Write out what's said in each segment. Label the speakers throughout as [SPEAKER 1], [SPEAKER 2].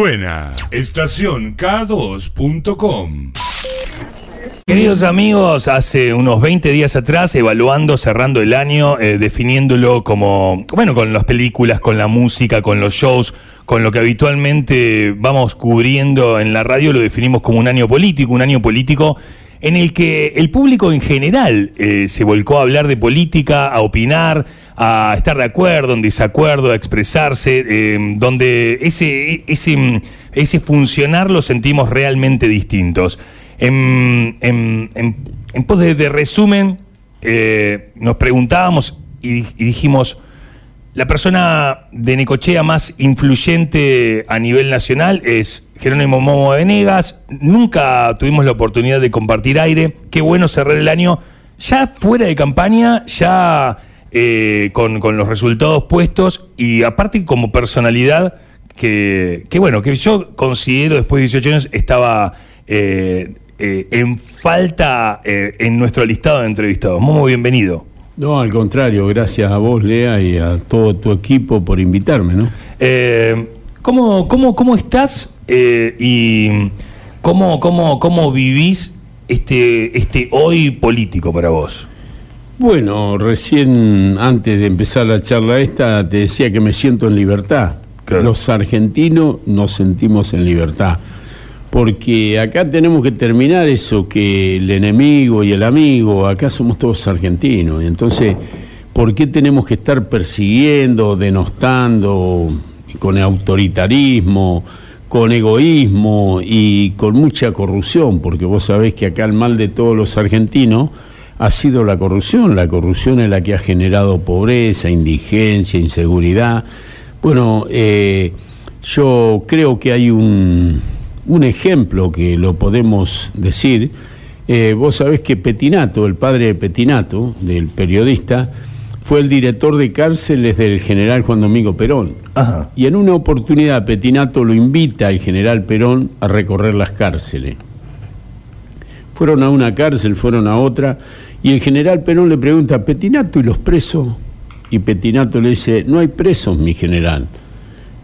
[SPEAKER 1] Suena estación K2.com.
[SPEAKER 2] Queridos amigos, hace unos 20 días atrás, evaluando, cerrando el año, eh, definiéndolo como, bueno, con las películas, con la música, con los shows, con lo que habitualmente vamos cubriendo en la radio, lo definimos como un año político, un año político en el que el público en general eh, se volcó a hablar de política, a opinar, a estar de acuerdo, en desacuerdo, a expresarse, eh, donde ese, ese, ese funcionar lo sentimos realmente distintos. En, en, en, pos de, resumen, eh, nos preguntábamos y, y, dijimos, la persona de Necochea más influyente a nivel nacional es Jerónimo Momo Venegas. Nunca tuvimos la oportunidad de compartir aire. Qué bueno cerrar el año ya fuera de campaña, ya eh, con, los resultados puestos y aparte como personalidad que, bueno, que yo considero después de 18 años estaba eh, eh, en falta en nuestro listado de entrevistados. Muy bienvenido.
[SPEAKER 3] No, al contrario, gracias a vos, Lea, y a todo tu equipo por invitarme, ¿no?
[SPEAKER 2] ¿cómo, cómo, cómo estás y cómo, cómo, cómo vivís este, este hoy político para vos?
[SPEAKER 3] Bueno, recién antes de empezar la charla esta te decía que me siento en libertad. Los argentinos nos sentimos en libertad. Porque acá tenemos que terminar eso, que el enemigo y el amigo, acá somos todos argentinos. Y entonces, ¿por qué tenemos que estar persiguiendo, denostando, con autoritarismo, con egoísmo y con mucha corrupción? Porque vos sabés que acá el mal de todos los argentinos ha sido la corrupción. La corrupción es la que ha generado pobreza, indigencia, inseguridad. Bueno, eh, yo creo que hay un, un, ejemplo que lo podemos decir. Eh, vos sabés que Petinato, el padre de Petinato, del periodista, fue el director de cárceles del general Juan Domingo Perón. Y en una oportunidad Petinato lo invita al general Perón a recorrer las cárceles. Fueron a una cárcel, fueron a otra, y el general Perón le pregunta, ¿Petinato y los presos? Y Petinato le dice, no hay presos, mi general.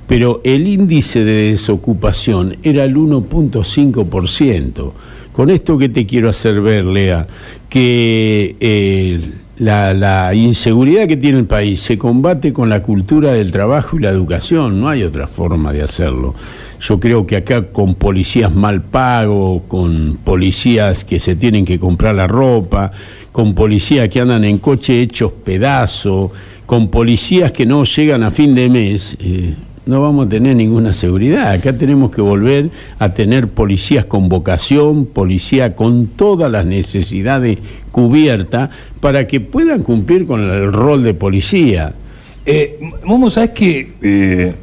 [SPEAKER 3] Pero el índice de desocupación era el 1.5%. Con esto que te quiero hacer ver, Lea, que eh, la, la, inseguridad que tiene el país se combate con la cultura del trabajo y la educación, no hay otra forma de hacerlo. Yo creo que acá con policías mal pagos, con policías que se tienen que comprar la ropa, con policías que andan en coche hechos pedazos, con policías que no llegan a fin de mes, eh, no vamos a tener ninguna seguridad. Acá tenemos que volver a tener policías con vocación, policía con todas las necesidades cubiertas para que puedan cumplir con el rol de policía.
[SPEAKER 2] Eh, Momo, sabes que eh,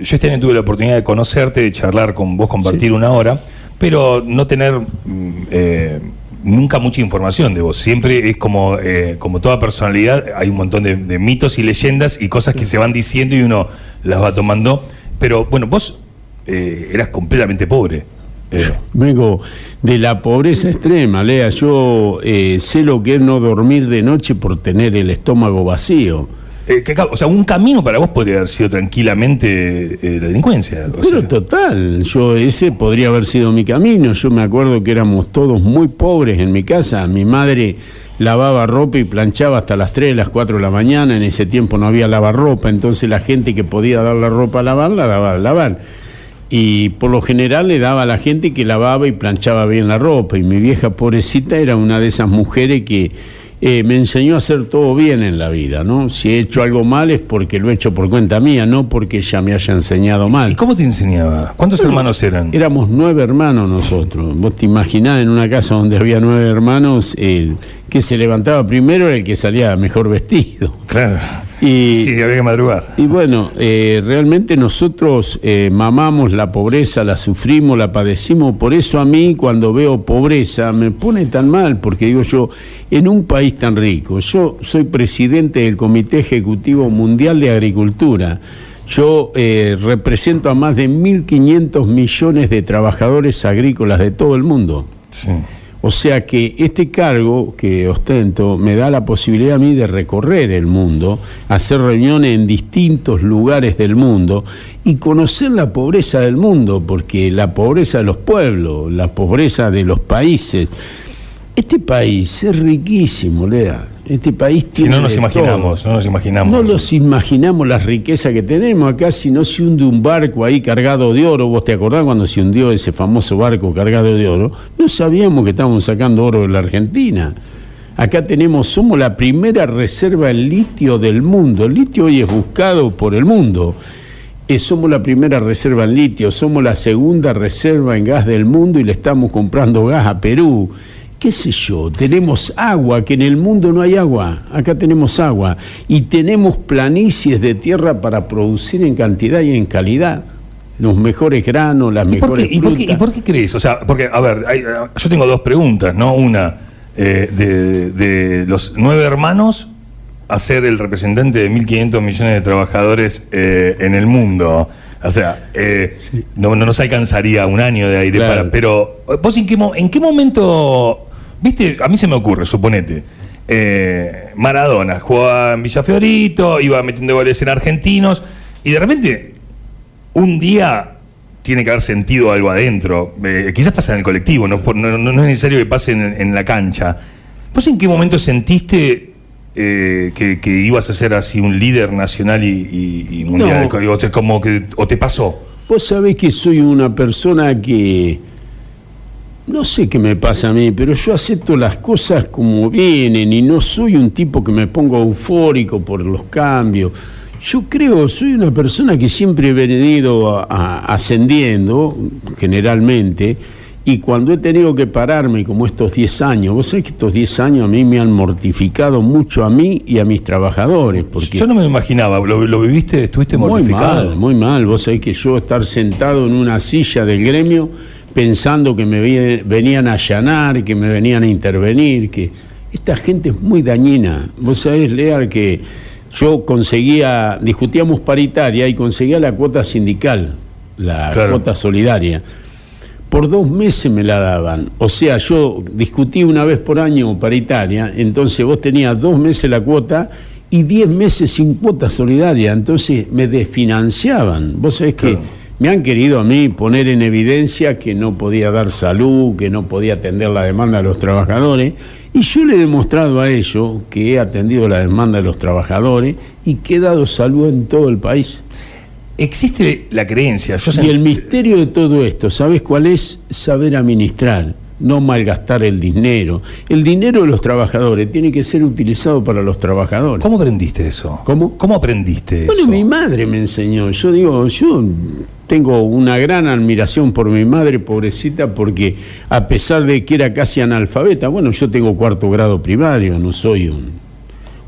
[SPEAKER 2] yo este año tuve la oportunidad de conocerte, de charlar con vos, compartir una hora, pero no tener mm, eh, nunca mucha información de vos. Siempre es como, eh, como toda personalidad, hay un montón de, mitos y leyendas y cosas que se van diciendo y uno las va tomando. Pero bueno, vos eh, eras completamente pobre.
[SPEAKER 3] Eh. Vengo de la pobreza extrema, Lea. Yo sé lo que es no dormir de noche por tener el estómago vacío.
[SPEAKER 2] Eh, o sea, un camino para vos podría haber sido tranquilamente eh, la delincuencia.
[SPEAKER 3] Pero total, yo ese podría haber sido mi camino. Yo me acuerdo que éramos todos muy pobres en mi casa. Mi madre lavaba ropa y planchaba hasta las 3, las 4 de la mañana. En ese tiempo no había lavarropa, entonces la gente que podía dar la ropa a lavar, la daba a lavar. Y por lo general le daba a la gente que lavaba y planchaba bien la ropa. Y mi vieja pobrecita era una de esas mujeres que eh, me enseñó a hacer todo bien en la vida, ¿no? Si he hecho algo mal es porque lo he hecho por cuenta mía, no porque ella me haya enseñado mal.
[SPEAKER 2] ¿Y cómo te enseñaba? ¿Cuántos hermanos eran?
[SPEAKER 3] Éramos nueve hermanos nosotros. Vos te imaginás en una casa donde había nueve hermanos, el que se levantaba primero era el que salía mejor vestido.
[SPEAKER 2] Claro. Y, sí, había que madrugar.
[SPEAKER 3] Y bueno, eh, realmente nosotros eh, mamamos la pobreza, la sufrimos, la padecimos. Por eso a mí cuando veo pobreza me pone tan mal, porque digo yo, en un país tan rico, yo soy presidente del Comité Ejecutivo Mundial de Agricultura. Yo eh, represento a más de 1.500 millones de trabajadores agrícolas de todo el mundo. O sea que este cargo que ostento me da la posibilidad a mí de recorrer el mundo, hacer reuniones en distintos lugares del mundo y conocer la pobreza del mundo, porque la pobreza de los pueblos, la pobreza de los países. Este país es riquísimo, Lea. Este país tiene.
[SPEAKER 2] Si no nos imaginamos,
[SPEAKER 3] todo.
[SPEAKER 2] no nos imaginamos.
[SPEAKER 3] No los imaginamos las riquezas que tenemos. Acá si no se hunde un barco ahí cargado de oro, vos te acordás cuando se hundió ese famoso barco cargado de oro, no sabíamos que estábamos sacando oro de la Argentina. Acá tenemos, somos la primera reserva en litio del mundo. El litio hoy es buscado por el mundo. Eh, somos la primera reserva en litio, somos la segunda reserva en gas del mundo y le estamos comprando gas a Perú qué sé yo, tenemos agua, que en el mundo no hay agua, acá tenemos agua, y tenemos planicies de tierra para producir en cantidad y en calidad. Los mejores granos, las
[SPEAKER 2] ¿Y por,
[SPEAKER 3] mejores
[SPEAKER 2] qué, y, por qué, y por qué crees? O sea, porque, a ver, hay- yo tengo dos preguntas, ¿no? Una, eh, de, de los nueve hermanos a ser el representante de 1.500 millones de trabajadores eh, en el mundo. O sea, eh, no, no nos alcanzaría un año de aire
[SPEAKER 3] Claro.
[SPEAKER 2] para... Pero, ¿vos en qué, mo- en qué momento... Viste, a mí se me ocurre, suponete. eh, Maradona jugaba en Villafiorito, iba metiendo goles en argentinos, y de repente un día tiene que haber sentido algo adentro. Eh, quizás pasa en el colectivo, no, Por- no- no- no es necesario que pase en, en la cancha. ¿Vos en qué momento sentiste eh, que, que ibas a ser así un líder nacional y, y- y mundial?
[SPEAKER 3] No.
[SPEAKER 2] O te, como que, ¿O te pasó?
[SPEAKER 3] Vos sabés que soy una persona que no sé qué me pasa a mí, pero yo acepto las cosas como vienen y no soy un tipo que me pongo eufórico por los cambios. Yo creo, soy una persona que siempre he venido a- a- ascendiendo, generalmente, y cuando he tenido que pararme, como estos 10 años, vos sabés que estos 10 años a mí me han mortificado mucho a mí y a mis trabajadores. Porque
[SPEAKER 2] Yo no me lo imaginaba. ¿Lo, lo viviste? ¿Estuviste
[SPEAKER 3] muy
[SPEAKER 2] mortificado?
[SPEAKER 3] mal, muy mal. Vos sabés que yo estar sentado en una silla del gremio pensando que me venían a allanar, que me venían a intervenir, que esta gente es muy dañina. Vos sabés, Lear, que yo conseguía, discutíamos paritaria y conseguía la cuota sindical, la
[SPEAKER 2] Claro.
[SPEAKER 3] cuota solidaria. Por dos meses me la daban. O sea, yo discutí una vez por año paritaria, entonces vos tenías dos meses la cuota y diez meses sin cuota solidaria. Entonces me desfinanciaban. Vos sabés que
[SPEAKER 2] Claro.
[SPEAKER 3] Me han querido a mí poner en evidencia que no podía dar salud, que no podía atender la demanda de los trabajadores. Y yo le he demostrado a ellos que he atendido la demanda de los trabajadores y que he dado salud en todo el país.
[SPEAKER 2] Existe la creencia. Yo
[SPEAKER 3] Y el misterio de todo esto, ¿sabes cuál es? Saber administrar, no malgastar el dinero. El dinero de los trabajadores tiene que ser utilizado para los trabajadores.
[SPEAKER 2] ¿Cómo aprendiste eso?
[SPEAKER 3] ¿Cómo?
[SPEAKER 2] ¿Cómo aprendiste
[SPEAKER 3] Bueno,
[SPEAKER 2] eso?
[SPEAKER 3] mi madre me enseñó. Yo digo, yo tengo una gran admiración por mi madre, pobrecita, porque a pesar de que era casi analfabeta, bueno, yo tengo cuarto grado primario, no soy un,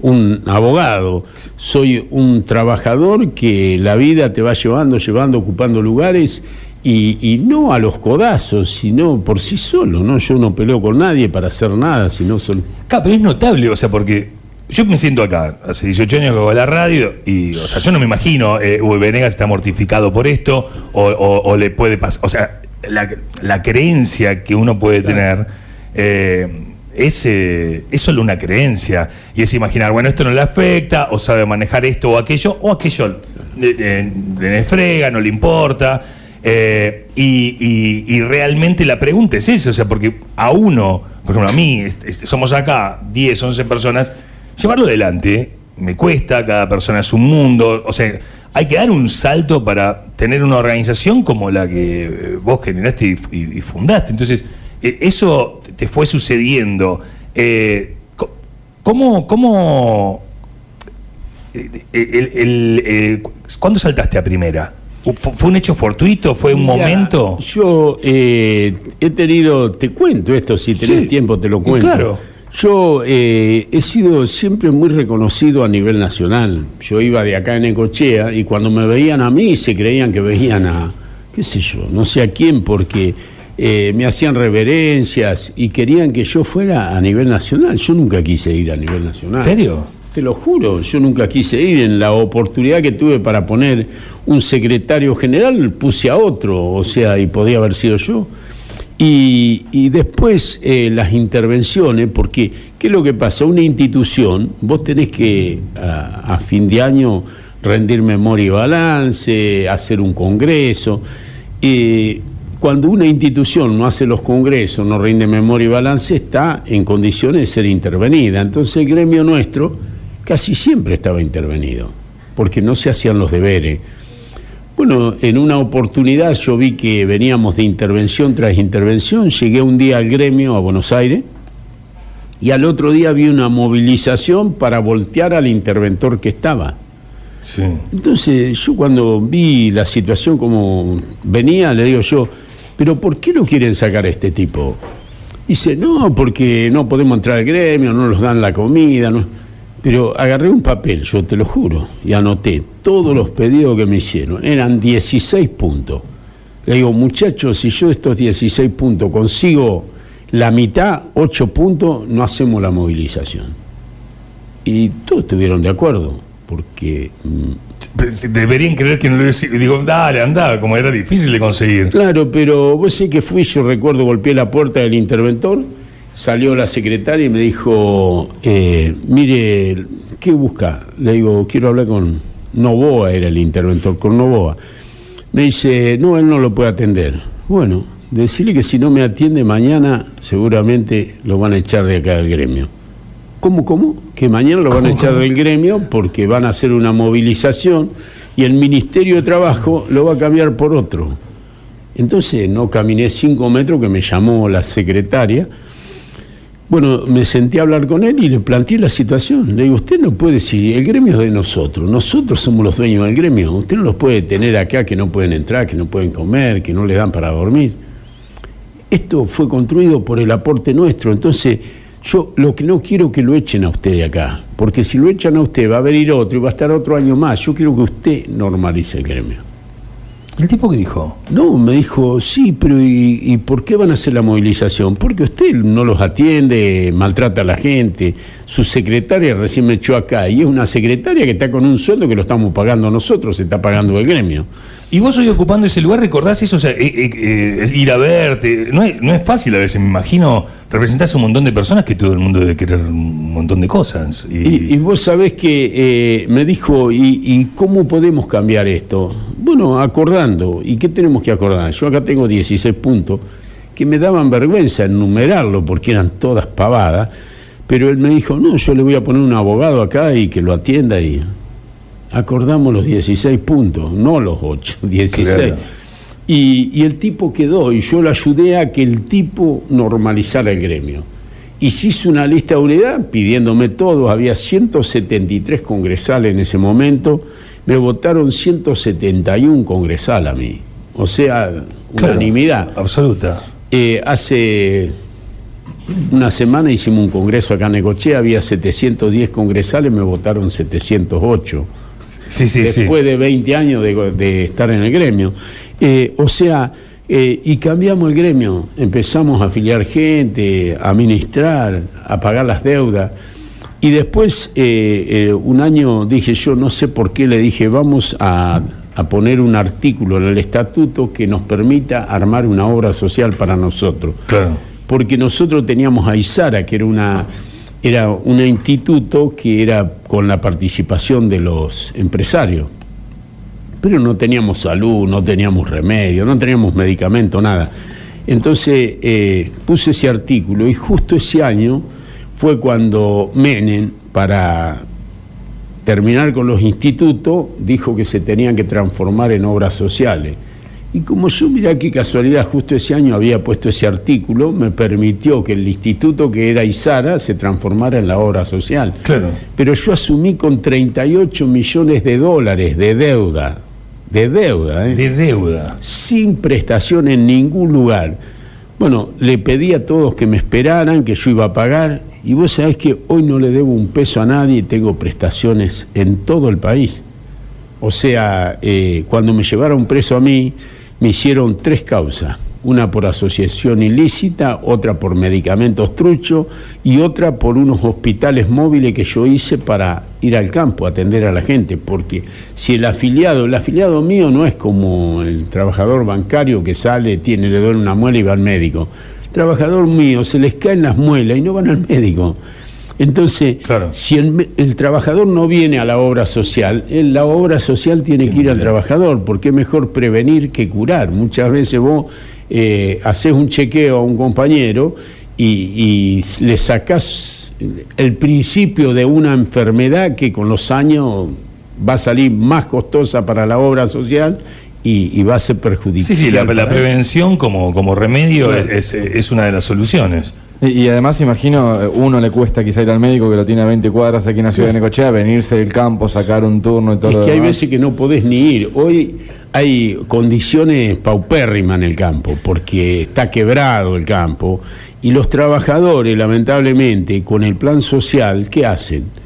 [SPEAKER 3] un abogado, soy un trabajador que la vida te va llevando, llevando, ocupando lugares. Y, y no a los codazos, sino por sí solo, ¿no? Yo no peleo con nadie para hacer nada, sino solo.
[SPEAKER 2] Claro, pero es notable, o sea, porque yo me siento acá, hace 18 años que hago la radio, y, o sea, yo no me imagino, eh, Uy, Venegas está mortificado por esto, o, o- o le puede pasar, o sea, la, la creencia que uno puede tener eh, es, eh, es solo una creencia, y es imaginar, bueno, esto no le afecta, o sabe manejar esto o aquello, o aquello le, le- le frega, no le importa. Eh, y, realmente la pregunta es esa, o sea, porque a uno, por ejemplo, a mí, est- est- somos acá 10, 11 personas, llevarlo adelante me cuesta, cada persona es un mundo, o sea, hay que dar un salto para tener una organización como la que eh, vos generaste y, fundaste. Entonces, eh, eso te fue sucediendo. Eh, ¿Cómo, cómo el- el- ¿Cuándo saltaste a primera? ¿Fu- ¿Fue un hecho fortuito? ¿Fue un
[SPEAKER 3] Mira,
[SPEAKER 2] momento?
[SPEAKER 3] Yo eh, he tenido, te cuento esto, si tenés
[SPEAKER 2] Sí,
[SPEAKER 3] tiempo te lo cuento.
[SPEAKER 2] claro.
[SPEAKER 3] Yo eh, he sido siempre muy reconocido a nivel nacional. Yo iba de acá en Ecochea y cuando me veían a mí se creían que veían a, qué sé yo, no sé a quién, porque eh, me hacían reverencias y querían que yo fuera a nivel nacional. Yo nunca quise ir a nivel nacional.
[SPEAKER 2] ¿En serio?
[SPEAKER 3] Te lo juro, yo nunca quise ir. En la oportunidad que tuve para poner un secretario general, puse a otro, o sea, y podía haber sido yo. Y, después eh, las intervenciones, porque ¿qué es lo que pasa? Una institución, vos tenés que a, fin de año rendir memoria y balance, hacer un congreso. Eh, cuando una institución no hace los congresos, no rinde memoria y balance, está en condiciones de ser intervenida. Entonces el gremio nuestro casi siempre estaba intervenido, porque no se hacían los deberes. Bueno, en una oportunidad yo vi que veníamos de intervención tras intervención, llegué un día al gremio a Buenos Aires y al otro día vi una movilización para voltear al interventor que estaba. Entonces yo cuando vi la situación como venía, le digo yo, pero ¿por qué no quieren sacar a este tipo? Dice, no, porque no podemos entrar al gremio, no nos dan la comida. No. Pero agarré un papel, yo te lo juro, y anoté todos los pedidos que me hicieron. Eran 16 puntos. Le digo, muchachos, si yo estos 16 puntos consigo la mitad, 8 puntos, no hacemos la movilización. Y todos estuvieron de acuerdo, porque...
[SPEAKER 2] Mm, deberían creer que no le Digo, dale, anda, como era difícil de conseguir.
[SPEAKER 3] Claro, pero vos sé que fui, yo recuerdo, golpeé la puerta del interventor Salió la secretaria y me dijo, eh, mire, ¿qué busca? Le digo, quiero hablar con Novoa, era el interventor, con Novoa. Me dice, no, él no lo puede atender. Bueno, decirle que si no me atiende mañana, seguramente lo van a echar de acá del gremio. ¿Cómo, cómo? Que mañana lo van a echar del gremio porque van a hacer una movilización y el Ministerio de Trabajo lo va a cambiar por otro. Entonces no caminé cinco metros que me llamó la secretaria bueno, me senté a hablar con él y le planteé la situación. Le digo, usted no puede, si el gremio es de nosotros, nosotros somos los dueños del gremio, usted no los puede tener acá que no pueden entrar, que no pueden comer, que no le dan para dormir. Esto fue construido por el aporte nuestro, entonces yo lo que no quiero que lo echen a usted de acá, porque si lo echan a usted va a venir otro y va a estar otro año más. Yo quiero que usted normalice el gremio.
[SPEAKER 2] ¿El tipo que dijo?
[SPEAKER 3] No, me dijo, sí, pero ¿y, por qué van a hacer la movilización? Porque usted no los atiende, maltrata a la gente. Su secretaria recién me echó acá y es una secretaria que está con un sueldo que lo estamos pagando nosotros, se está pagando el gremio.
[SPEAKER 2] Y vos hoy ocupando ese lugar, ¿recordás eso? O sea, eh, eh, eh, ir a verte. No es, no es fácil a veces, me imagino. Representás a un montón de personas que todo el mundo debe querer un montón de cosas.
[SPEAKER 3] Y, vos sabés que me dijo, ¿y, ¿y, cómo podemos cambiar esto? Bueno, acordando. ¿Y qué tenemos que acordar? Yo acá tengo 16 puntos que me daban vergüenza enumerarlo porque eran todas pavadas. Pero él me dijo, no, yo le voy a poner un abogado acá y que lo atienda y acordamos los 16 puntos, no los 8, 16. Y, el tipo quedó, y yo lo ayudé a que el tipo normalizara el gremio. Y se hizo una lista de unidad pidiéndome todo, había 173 congresales en ese momento, me votaron 171 congresal a mí, o sea, unanimidad.
[SPEAKER 2] Absoluta.
[SPEAKER 3] Eh, hace una semana hicimos un congreso acá en Necochea, había 710 congresales, me votaron 708 después de 20 años de, estar en el gremio. Eh, o sea, eh, y cambiamos el gremio, empezamos a afiliar gente, a administrar, a pagar las deudas. Y después, eh, un año dije yo, no sé por qué, le dije, vamos a, a poner un artículo en el estatuto que nos permita armar una obra social para nosotros.
[SPEAKER 2] Claro.
[SPEAKER 3] Porque nosotros teníamos a Isara, que era una era un instituto que era con la participación de los empresarios. Pero no teníamos salud, no teníamos remedio, no teníamos medicamento, nada. Entonces eh, puse ese artículo y justo ese año fue cuando Menem, para terminar con los institutos, dijo que se tenían que transformar en obras sociales. Y como yo, mira qué casualidad, justo ese año había puesto ese artículo, me permitió que el instituto que era Isara se transformara en la obra social.
[SPEAKER 2] Claro.
[SPEAKER 3] Pero yo asumí con 38 millones de dólares de deuda, de deuda, ¿eh?
[SPEAKER 2] De deuda.
[SPEAKER 3] Sin prestación en ningún lugar. Bueno, le pedí a todos que me esperaran, que yo iba a pagar, y vos sabés que hoy no le debo un peso a nadie y tengo prestaciones en todo el país. O sea, eh, cuando me llevaron preso a mí, me hicieron tres causas. una por asociación ilícita, otra por medicamentos truchos y otra por unos hospitales móviles que yo hice para ir al campo a atender a la gente, porque si el afiliado, el afiliado mío no es como el trabajador bancario que sale, tiene, le duele una muela y va al médico. El trabajador mío se les caen las muelas y no van al médico. Entonces, si el, trabajador no viene a la obra social, la obra social tiene que ir al trabajador, porque es mejor prevenir que curar. Muchas veces vos eh, haces un chequeo a un compañero y, le sacás el principio de una enfermedad que con los años va a salir más costosa para la obra social y, va a ser perjudicial.
[SPEAKER 2] Sí, sí, la, prevención como, como remedio es, es, una de las soluciones.
[SPEAKER 4] Y, además, imagino, uno le cuesta quizá ir al médico que lo tiene a 20 cuadras aquí en la ciudad de Necochea, venirse del campo, sacar un turno y todo.
[SPEAKER 3] Es que hay veces que no podés ni ir. Hoy hay condiciones paupérrimas en el campo, porque está quebrado el campo, y los trabajadores, lamentablemente, con el plan social, ¿qué hacen?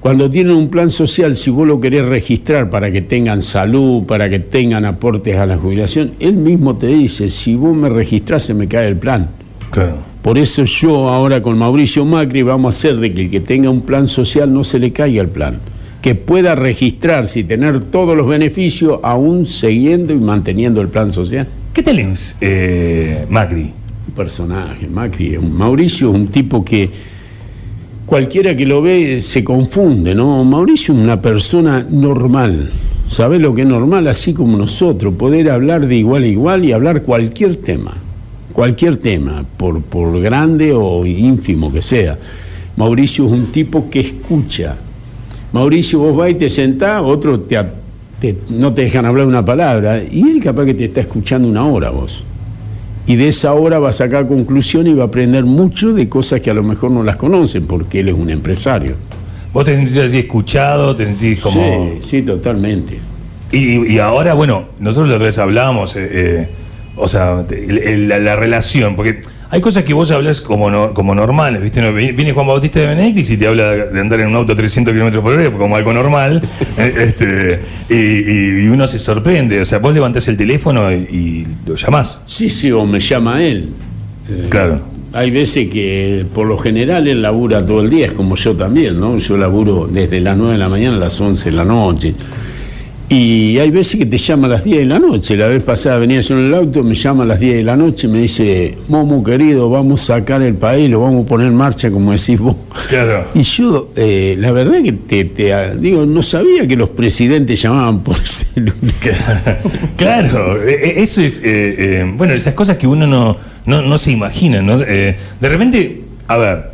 [SPEAKER 3] Cuando tienen un plan social, si vos lo querés registrar para que tengan salud, para que tengan aportes a la jubilación, él mismo te dice, si vos me registrás se me cae el plan. Claro. Por eso yo ahora con Mauricio Macri vamos a hacer de que el que tenga un plan social no se le caiga el plan, que pueda registrarse y tener todos los beneficios aún siguiendo y manteniendo el plan social.
[SPEAKER 2] ¿Qué tal es eh, Macri?
[SPEAKER 3] Un personaje, Macri. Mauricio es un tipo que cualquiera que lo ve se confunde, ¿no? Mauricio es una persona normal. ¿Sabes lo que es normal? Así como nosotros, poder hablar de igual a igual y hablar cualquier tema cualquier tema, por, por grande o ínfimo que sea. Mauricio es un tipo que escucha. Mauricio, vos vas y te sentás, otro te, no te dejan hablar una palabra, y él capaz que te está escuchando una hora vos. Y de esa hora va a sacar conclusión y va a aprender mucho de cosas que a lo mejor no las conocen, porque él es un empresario.
[SPEAKER 2] ¿Vos te sentís así escuchado? ¿Te sentís como.?
[SPEAKER 3] Sí, sí, totalmente.
[SPEAKER 2] Y, ahora, bueno, nosotros la otra vez hablábamos. Eh, eh o sea, la, relación, porque hay cosas que vos hablas como, como normales, ¿viste? Viene Juan Bautista de Benedictis y te habla de andar en un auto a 300 kilómetros por hora como algo normal, eh, este, y, uno se sorprende, o sea, vos levantás el teléfono y, lo llamás.
[SPEAKER 3] Sí, sí, o me llama él.
[SPEAKER 2] Eh, claro.
[SPEAKER 3] Hay veces que por lo general él labura todo el día, es como yo también, ¿no? Yo laburo desde las 9 de la mañana a las 11 de la noche. Y hay veces que te llama a las 10 de la noche. La vez pasada venía yo en el auto, me llama a las 10 de la noche y me dice, Momo querido, vamos a sacar el país, lo vamos a poner en marcha, como decís vos.
[SPEAKER 2] Claro.
[SPEAKER 3] Y yo, eh, la verdad que te, digo, no sabía que los presidentes llamaban por celular.
[SPEAKER 2] claro, e, e, eso es, eh, eh, bueno, esas cosas que uno no, no, se imagina, ¿no? de repente, a ver,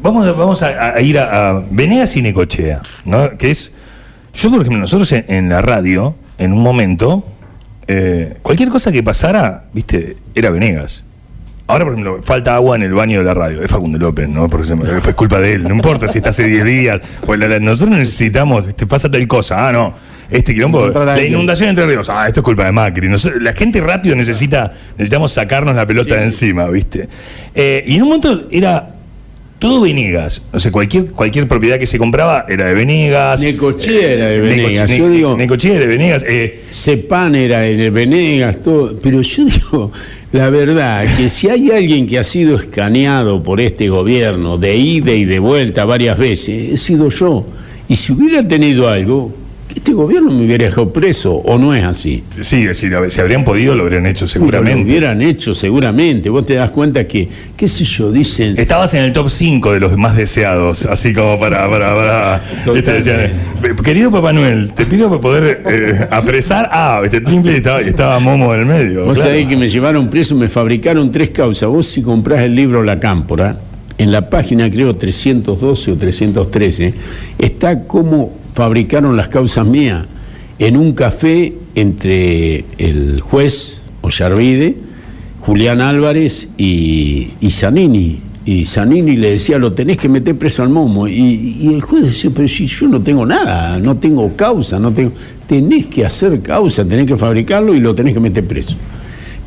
[SPEAKER 2] vamos, vamos a, ir a, a Venegas y Necochea, ¿no? Que es yo, por ejemplo, nosotros en, la radio, en un momento, eh, cualquier cosa que pasara, viste, era Venegas. Ahora, por ejemplo, falta agua en el baño de la radio. Es Facundo López, ¿no? Porque es culpa de él. No importa si está hace 10 días. Pues nosotros necesitamos, te pasa tal cosa. Ah, no. Este quilombo, la inundación entre ríos. Ah, esto es culpa de Macri. la gente rápido necesita, necesitamos sacarnos la pelota de encima, ¿viste? Eh, y en un momento era todo Venegas. O sea, cualquier, cualquier propiedad que se compraba era de Venegas.
[SPEAKER 3] Necochea era de Venegas.
[SPEAKER 2] yo digo, Necochea era de Venegas. Eh,
[SPEAKER 3] Cepan era de Venegas, todo. Pero yo digo, la verdad, que si hay alguien que ha sido escaneado por este gobierno de ida y de vuelta varias veces, he sido yo. Y si hubiera tenido algo, este gobierno me hubiera dejado preso, o no es así.
[SPEAKER 2] Sí, si, si habrían podido, lo habrían hecho seguramente.
[SPEAKER 3] Lo hubieran hecho seguramente. Vos te das cuenta que, qué sé yo, dicen.
[SPEAKER 2] Estabas en el top 5 de los más deseados, así como para. para, para este, querido Papá Noel, te pido para poder eh, apresar. Ah, este timbre estaba, estaba Momo en el medio.
[SPEAKER 3] Vos sabés que me llevaron preso, me fabricaron tres causas. Vos, si comprás el libro La Cámpora, en la página creo 312 o 313, está como fabricaron las causas mías en un café entre el juez Ollarvide, Julián Álvarez y, y Zanini. Y Zanini le decía, lo tenés que meter preso al momo. Y, el juez decía, pero si yo no tengo nada, no tengo causa, no tengo... Tenés que hacer causa, tenés que fabricarlo y lo tenés que meter preso.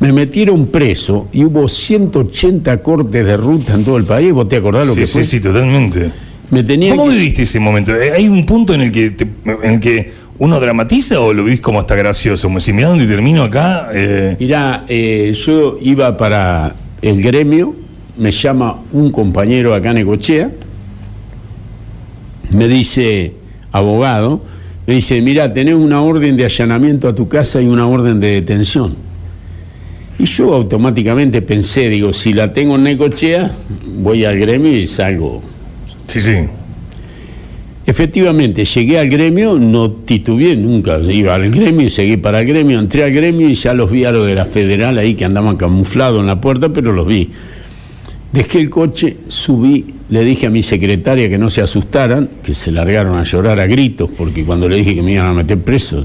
[SPEAKER 3] Me metieron preso y hubo 180 cortes de ruta en todo el país. ¿Vos te acordás lo que fue?
[SPEAKER 2] Sí, sí, totalmente. ¿Cómo viviste ese momento? Eh, hay un punto en el que, en el que ¿Uno dramatiza o lo viste como hasta gracioso? Como si mirá dónde termino acá. Eh...
[SPEAKER 3] Mirá, eh, yo iba para el gremio, me llama un compañero acá en Ecochea, me dice, abogado, me dice, mira, tenés una orden de allanamiento a tu casa y una orden de detención. Y yo automáticamente pensé, digo, si la tengo en Necochea, voy al gremio y salgo.
[SPEAKER 2] Sí, sí.
[SPEAKER 3] Efectivamente, llegué al gremio, no titubeé nunca, iba al gremio y seguí para el gremio, entré al gremio y ya los vi a los de la federal ahí que andaban camuflados en la puerta, pero los vi. Dejé el coche, subí, le dije a mi secretaria que no se asustaran, que se largaron a llorar a gritos, porque cuando le dije que me iban a meter preso,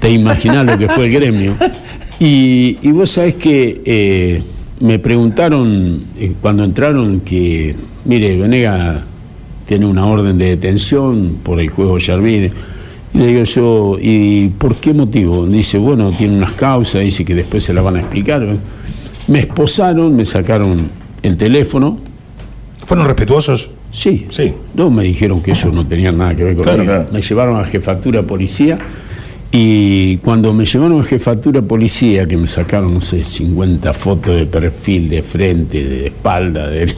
[SPEAKER 3] te imaginas lo que fue el gremio. Y, vos sabés que eh, me preguntaron eh, cuando entraron que, mire, Venega tiene una orden de detención por el juego Yarvide. Y le digo yo, ¿y por qué motivo? Dice, bueno, tiene unas causas, dice que después se las van a explicar. Me esposaron, me sacaron el teléfono.
[SPEAKER 2] ¿Fueron respetuosos?
[SPEAKER 3] Sí. Sí. No me dijeron que eso no tenía nada que ver con claro, Me llevaron a jefatura policía y cuando me llevaron a jefatura policía, que me sacaron, no sé, 50 fotos de perfil, de frente, de espalda, de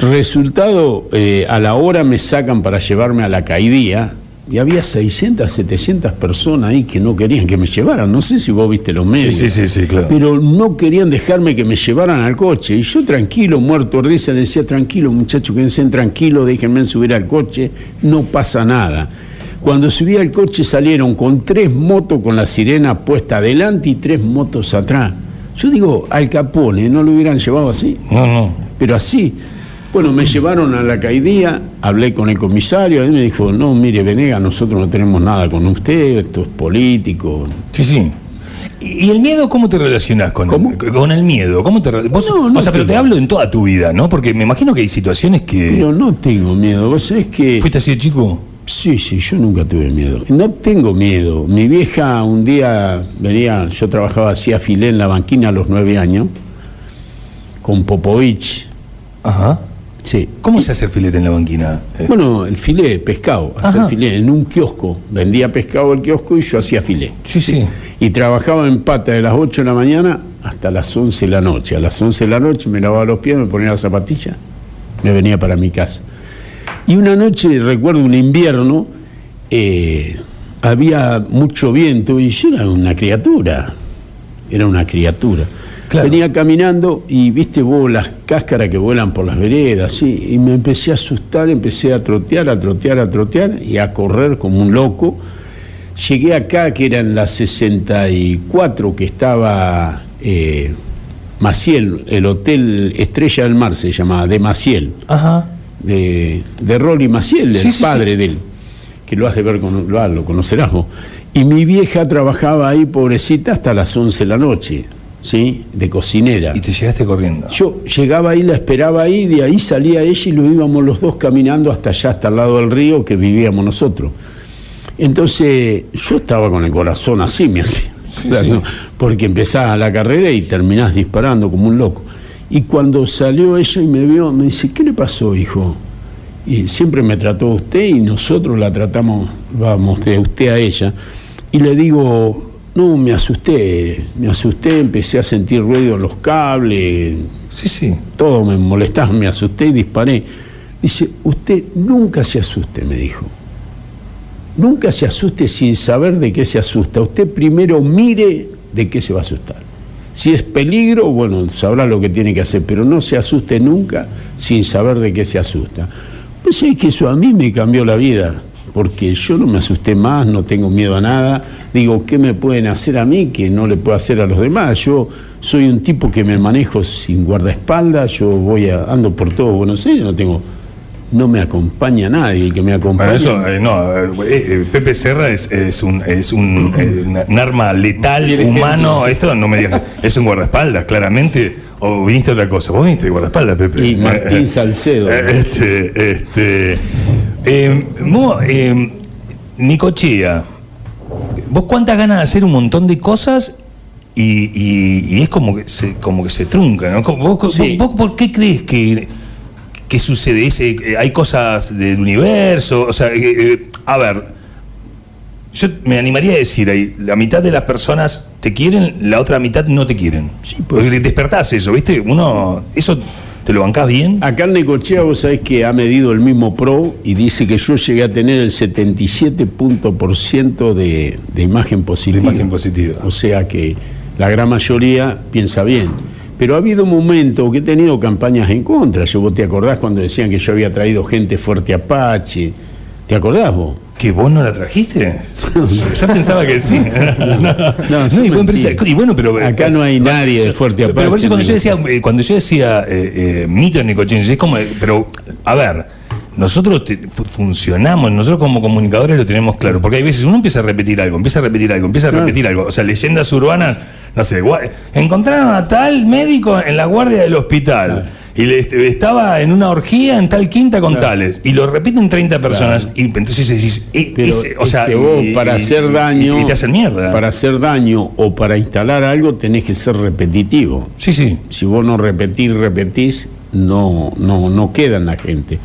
[SPEAKER 3] Resultado, eh, a la hora me sacan para llevarme a la caidía y había 600, 700 personas ahí que no querían que me llevaran. No sé si vos viste los medios.
[SPEAKER 2] Sí, sí, sí, claro.
[SPEAKER 3] Pero no querían dejarme que me llevaran al coche. Y yo tranquilo, muerto de risa, le decía, tranquilo muchachos, quédense tranquilos, déjenme subir al coche, no pasa nada. Cuando subí al coche salieron con tres motos con la sirena puesta adelante y tres motos atrás. Yo digo, al Capone, ¿no lo hubieran llevado así?
[SPEAKER 2] No, no.
[SPEAKER 3] Pero así. Bueno, me llevaron a la caidía, hablé con el comisario, y me dijo, no, mire, Venega, nosotros no tenemos nada con usted, esto es político.
[SPEAKER 2] Sí, sí. ¿Y el miedo cómo te relacionás con, El, con el miedo? ¿Cómo te vos, no, o sea, pero te hablo en toda tu vida, ¿no? Porque me imagino que hay situaciones que...
[SPEAKER 3] Pero no tengo miedo, vos sabés que...
[SPEAKER 2] ¿Fuiste así de chico?
[SPEAKER 3] Sí, sí, yo nunca tuve miedo. No tengo miedo. Mi vieja un día venía, yo trabajaba, hacía filé en la banquina a los nueve años, con Popovich.
[SPEAKER 2] Ajá Sí. ¿Cómo se hace el filete en la banquina?
[SPEAKER 3] Eh. Bueno, el filé, pescado, hacer filé en un kiosco. Vendía pescado el kiosco y yo hacía filé.
[SPEAKER 2] Sí, sí.
[SPEAKER 3] Y trabajaba en pata de las 8 de la mañana hasta las 11 de la noche. A las 11 de la noche me lavaba los pies, me ponía la zapatilla, me venía para mi casa. Y una noche, recuerdo un invierno, eh, había mucho viento y yo era una criatura. Era una criatura. Venía caminando y viste vos las cáscaras que vuelan por las veredas, ¿sí? y me empecé a asustar, empecé a trotear, a trotear, a trotear y a correr como un loco. Llegué acá, que era en la 64, que estaba eh, Maciel, el Hotel Estrella del Mar se llamaba, de Maciel.
[SPEAKER 2] Ajá.
[SPEAKER 3] De, de Rolly Maciel, el padre de él, que lo has de ver, con, lo, lo conocerás vos. Y mi vieja trabajaba ahí, pobrecita, hasta las 11 de la noche ¿sí? de cocinera.
[SPEAKER 2] ¿Y te llegaste corriendo?
[SPEAKER 3] Yo llegaba ahí, la esperaba ahí, de ahí salía ella y lo íbamos los dos caminando hasta allá, hasta el lado del río que vivíamos nosotros. Entonces yo estaba con el corazón así, me hacía. Porque empezaba la carrera y terminás disparando como un loco. Y cuando salió ella y me vio, me dice, ¿qué le pasó, hijo? Y siempre me trató usted y nosotros la tratamos, vamos, de usted a ella. Y le digo, no, me asusté, me asusté, empecé a sentir ruido en los cables.
[SPEAKER 2] Sí, sí.
[SPEAKER 3] Todo me molestaba, me asusté y disparé. Dice, usted nunca se asuste, me dijo. Nunca se asuste sin saber de qué se asusta. Usted primero mire de qué se va a asustar. Si es peligro, bueno, sabrá lo que tiene que hacer, pero no se asuste nunca sin saber de qué se asusta. Pues es que eso a mí me cambió la vida porque yo no me asusté más, no tengo miedo a nada. Digo, ¿qué me pueden hacer a mí que no le puedo hacer a los demás? Yo soy un tipo que me manejo sin guardaespaldas, yo voy a, ando por todo Buenos Aires, no tengo no me acompaña nadie el que me acompaña.
[SPEAKER 2] eso, eh, no, eh, eh, Pepe Serra es, es un, es un, arma letal humano, esto no me digas, es un guardaespaldas, claramente, o viniste a otra cosa, vos viniste de guardaespaldas, Pepe.
[SPEAKER 3] Y Martín Salcedo.
[SPEAKER 2] Este, este, eh, eh, Nicochea, vos cuántas ganas de hacer un montón de cosas y, es como que se, como que se trunca, ¿no? ¿Vos, por qué crees que, que sucede? Ese, ¿Hay cosas del universo? O sea, eh, a ver, yo me animaría a decir ahí, la mitad de las personas te quieren, la otra mitad no te quieren.
[SPEAKER 3] Sí, pues.
[SPEAKER 2] Porque despertás eso, ¿viste? Uno, eso te lo bancás bien.
[SPEAKER 3] Acá en Necochea vos sabés que ha medido el mismo PRO y dice que yo llegué a tener el 77 punto por ciento de, de imagen positiva.
[SPEAKER 2] imagen positiva.
[SPEAKER 3] O sea que la gran mayoría piensa bien. Pero ha habido momentos que he tenido campañas en contra. Yo, ¿Vos te acordás cuando decían que yo había traído gente fuerte Apache? ¿Te acordás vos?
[SPEAKER 2] ¿Que vos no la trajiste? ya pensaba que sí.
[SPEAKER 3] no, eso
[SPEAKER 2] y, bueno, pero,
[SPEAKER 3] mentira.
[SPEAKER 2] y bueno, pero-
[SPEAKER 3] Acá no hay nadie de Fuerte
[SPEAKER 2] Pero por eso cuando yo decía, eh, cuando yo decía eh, eh, mito es como, pero, a ver, nosotros te- fu- funcionamos, nosotros como comunicadores lo tenemos claro, porque hay veces uno empieza a repetir algo, empieza a repetir algo, empieza a repetir algo, o sea, leyendas urbanas, no sé, encontraron a tal médico en la guardia del hospital. Y le- estaba en una orgía en tal quinta con tales. Y lo repiten 30 personas. Y entonces decís, eh, ese- o
[SPEAKER 3] es
[SPEAKER 2] sea,
[SPEAKER 3] que vos
[SPEAKER 2] y-
[SPEAKER 3] para
[SPEAKER 2] y-
[SPEAKER 3] hacer daño,
[SPEAKER 2] Y, te hacen mierda.
[SPEAKER 3] Para hacer daño o para instalar algo tenés que ser repetitivo.
[SPEAKER 2] Sí, sí.
[SPEAKER 3] Si vos no repetís, repetís, no, no, no queda en la gente.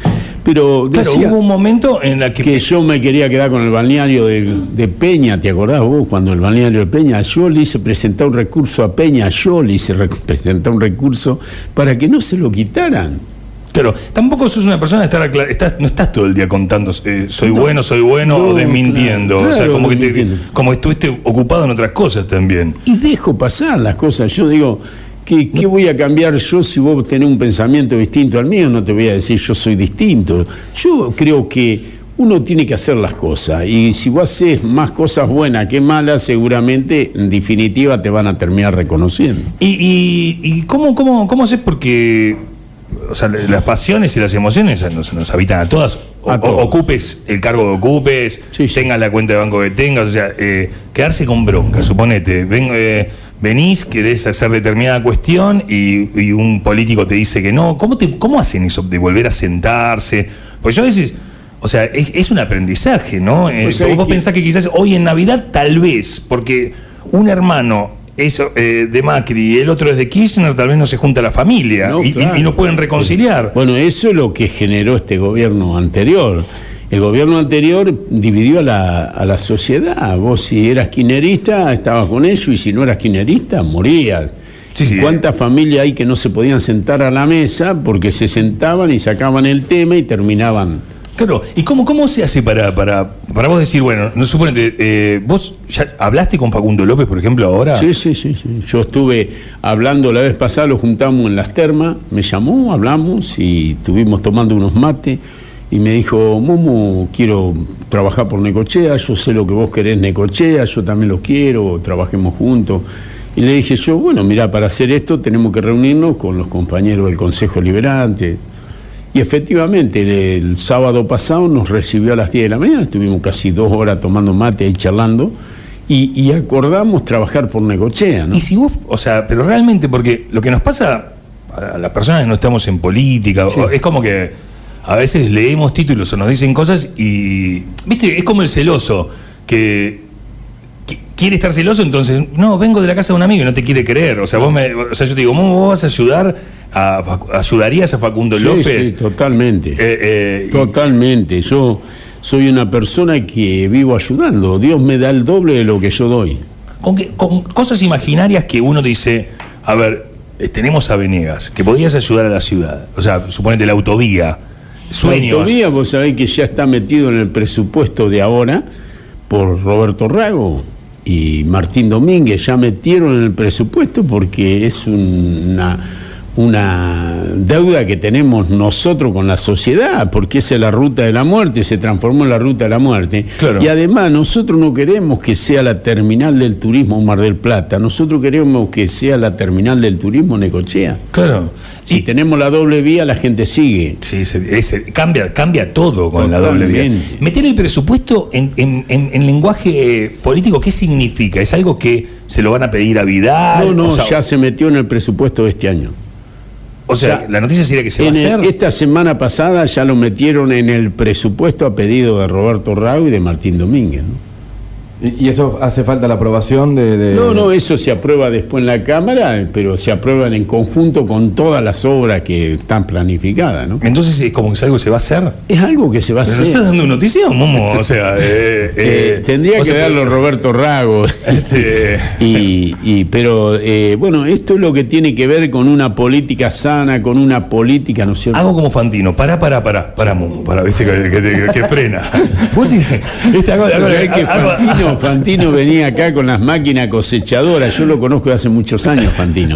[SPEAKER 3] Pero
[SPEAKER 2] Claro, hubo un momento en la que.
[SPEAKER 3] que yo me quería quedar con el balneario de, de Peña, ¿te acordás vos? Cuando el balneario de Peña, yo le hice presentar un recurso a Peña, yo le hice re- presentar un recurso para que no se lo quitaran.
[SPEAKER 2] Claro, tampoco sos una persona de estar acla- estás, no estás todo el día contando eh, soy bueno, soy bueno
[SPEAKER 3] No,
[SPEAKER 2] o desmintiendo.
[SPEAKER 3] claro,
[SPEAKER 2] o sea, como que, te- como que estuviste ocupado en otras cosas también.
[SPEAKER 3] Y dejo pasar las cosas. Yo digo, ¿qué, qué voy a cambiar yo si vos tenés un pensamiento distinto al mío? No te voy a decir yo soy distinto. Yo creo que uno tiene que hacer las cosas. Y si vos haces más cosas buenas que malas, seguramente en definitiva te van a terminar reconociendo.
[SPEAKER 2] ¿Y, y, y cómo, cómo, cómo haces? Porque o sea, las pasiones y las emociones nos, nos habitan a todas. O-
[SPEAKER 3] A
[SPEAKER 2] o-
[SPEAKER 3] todos.
[SPEAKER 2] ocupes el cargo que ocupes,
[SPEAKER 3] Sí, sí.
[SPEAKER 2] tengas la cuenta de banco que tengas, o sea, eh, quedarse con bronca, suponete. Ven, eh, venís, querés hacer determinada cuestión y, y un político te dice que no. ¿Cómo, te, ¿Cómo hacen eso de volver a sentarse? Pues yo a veces. O sea, es, es un aprendizaje, ¿no? Eh,
[SPEAKER 3] Pues hay
[SPEAKER 2] vos
[SPEAKER 3] que-
[SPEAKER 2] pensás que quizás hoy en Navidad, tal vez, porque un hermano es eh, de Macri y el otro es de Kirchner, tal vez no se junta la familia
[SPEAKER 3] No,
[SPEAKER 2] y, y-
[SPEAKER 3] claro.
[SPEAKER 2] y no pueden reconciliar.
[SPEAKER 3] Bueno, eso es lo que generó este gobierno anterior. El gobierno anterior dividió a la, a la sociedad. Vos si eras quinerista, estabas con ellos, y si no eras quinerista, morías.
[SPEAKER 2] Sí, sí.
[SPEAKER 3] ¿Cuántas familias hay que no se podían sentar a la mesa porque se sentaban y sacaban el tema y terminaban?
[SPEAKER 2] Claro, ¿y cómo, cómo se hace para, para, para vos decir, bueno, no suponete, eh, vos ya hablaste con Facundo López, por ejemplo, ahora?
[SPEAKER 3] Sí, sí, sí, sí. Yo estuve hablando la vez pasada, lo juntamos en las termas, me llamó, hablamos y estuvimos tomando unos mates y me dijo, Momo, quiero trabajar por Necochea, yo sé lo que vos querés Necochea, yo también lo quiero, trabajemos juntos. Y le dije yo, bueno, mira, para hacer esto tenemos que reunirnos con los compañeros del Consejo Liberante. Y efectivamente, el, sábado pasado nos recibió a las 10 de la mañana, estuvimos casi dos horas tomando mate y charlando, y, y acordamos trabajar por Necochea, ¿no?
[SPEAKER 2] Y si vos, o sea, pero realmente, porque lo que nos pasa a las personas que no estamos en política, es como que a veces leemos títulos o nos dicen cosas y, viste, es como el celoso, que, que quiere estar celoso, entonces, no, vengo de la casa de un amigo y no te quiere creer. O sea, vos me, o sea, yo te digo, ¿cómo vos vas a ayudar? A, ¿Ayudarías a Facundo
[SPEAKER 3] Sí,
[SPEAKER 2] López?
[SPEAKER 3] sí, totalmente.
[SPEAKER 2] Eh, eh,
[SPEAKER 3] Totalmente. Yo soy una persona que vivo ayudando. Dios me da el doble de lo que yo doy.
[SPEAKER 2] con, que- con cosas imaginarias que uno dice, a ver, eh, tenemos a Venegas, que podrías ayudar a la ciudad. O sea, suponete la autovía, sueños.
[SPEAKER 3] Autovía, vos sabés que ya está metido en el presupuesto de ahora por Roberto Rago y Martín Domínguez. Ya metieron en el presupuesto porque es una, una deuda que tenemos nosotros con la sociedad, porque esa es la ruta de la muerte, se transformó en la ruta de la muerte.
[SPEAKER 2] Claro.
[SPEAKER 3] Y además nosotros no queremos que sea la terminal del turismo Mar del Plata, nosotros queremos que sea la terminal del turismo Necochea.
[SPEAKER 2] Claro.
[SPEAKER 3] Si
[SPEAKER 2] Y-
[SPEAKER 3] tenemos la doble vía, la gente sigue.
[SPEAKER 2] Sí, se- cambia, cambia todo con la doble vía. Meter el presupuesto en, en- en- en lenguaje político, ¿qué significa? ¿Es algo que se lo van a pedir a Vidal?
[SPEAKER 3] No, no,
[SPEAKER 2] o sea,
[SPEAKER 3] ya se metió en el presupuesto de este año.
[SPEAKER 2] O sea,
[SPEAKER 3] ya-
[SPEAKER 2] la noticia sería que se va a
[SPEAKER 3] el-
[SPEAKER 2] hacer.
[SPEAKER 3] esta semana pasada ya lo metieron en el presupuesto a pedido de Roberto Rago y de Martín Domínguez. ¿no?
[SPEAKER 4] ¿Y, eso hace falta la aprobación de, de-
[SPEAKER 3] No, no, eso se aprueba después en la Cámara, pero se aprueban en conjunto con todas las obras que están planificadas, ¿no?
[SPEAKER 2] Entonces es como que es algo que se va a hacer.
[SPEAKER 3] Es algo que se va a
[SPEAKER 2] Pero
[SPEAKER 3] hacer.
[SPEAKER 2] no estás dando notición, Momo. O sea, eh,
[SPEAKER 3] Eh,
[SPEAKER 2] eh,
[SPEAKER 3] tendría
[SPEAKER 2] o
[SPEAKER 3] que
[SPEAKER 2] sea,
[SPEAKER 3] darlo Roberto Rago.
[SPEAKER 2] Este,
[SPEAKER 3] Y, y- pero eh, bueno, esto es lo que tiene que ver con una política sana, con una política, ¿no es cierto?
[SPEAKER 2] Hago como Fantino, pará, pará, pará, pará, Momo, pará, viste que, que- que- que frena. Vos sí, este, hago- hago-
[SPEAKER 3] ¿Sabés que
[SPEAKER 2] hago-
[SPEAKER 3] Fantino, Fantino venía acá con las máquinas cosechadoras? Yo lo conozco de hace muchos años, Fantino.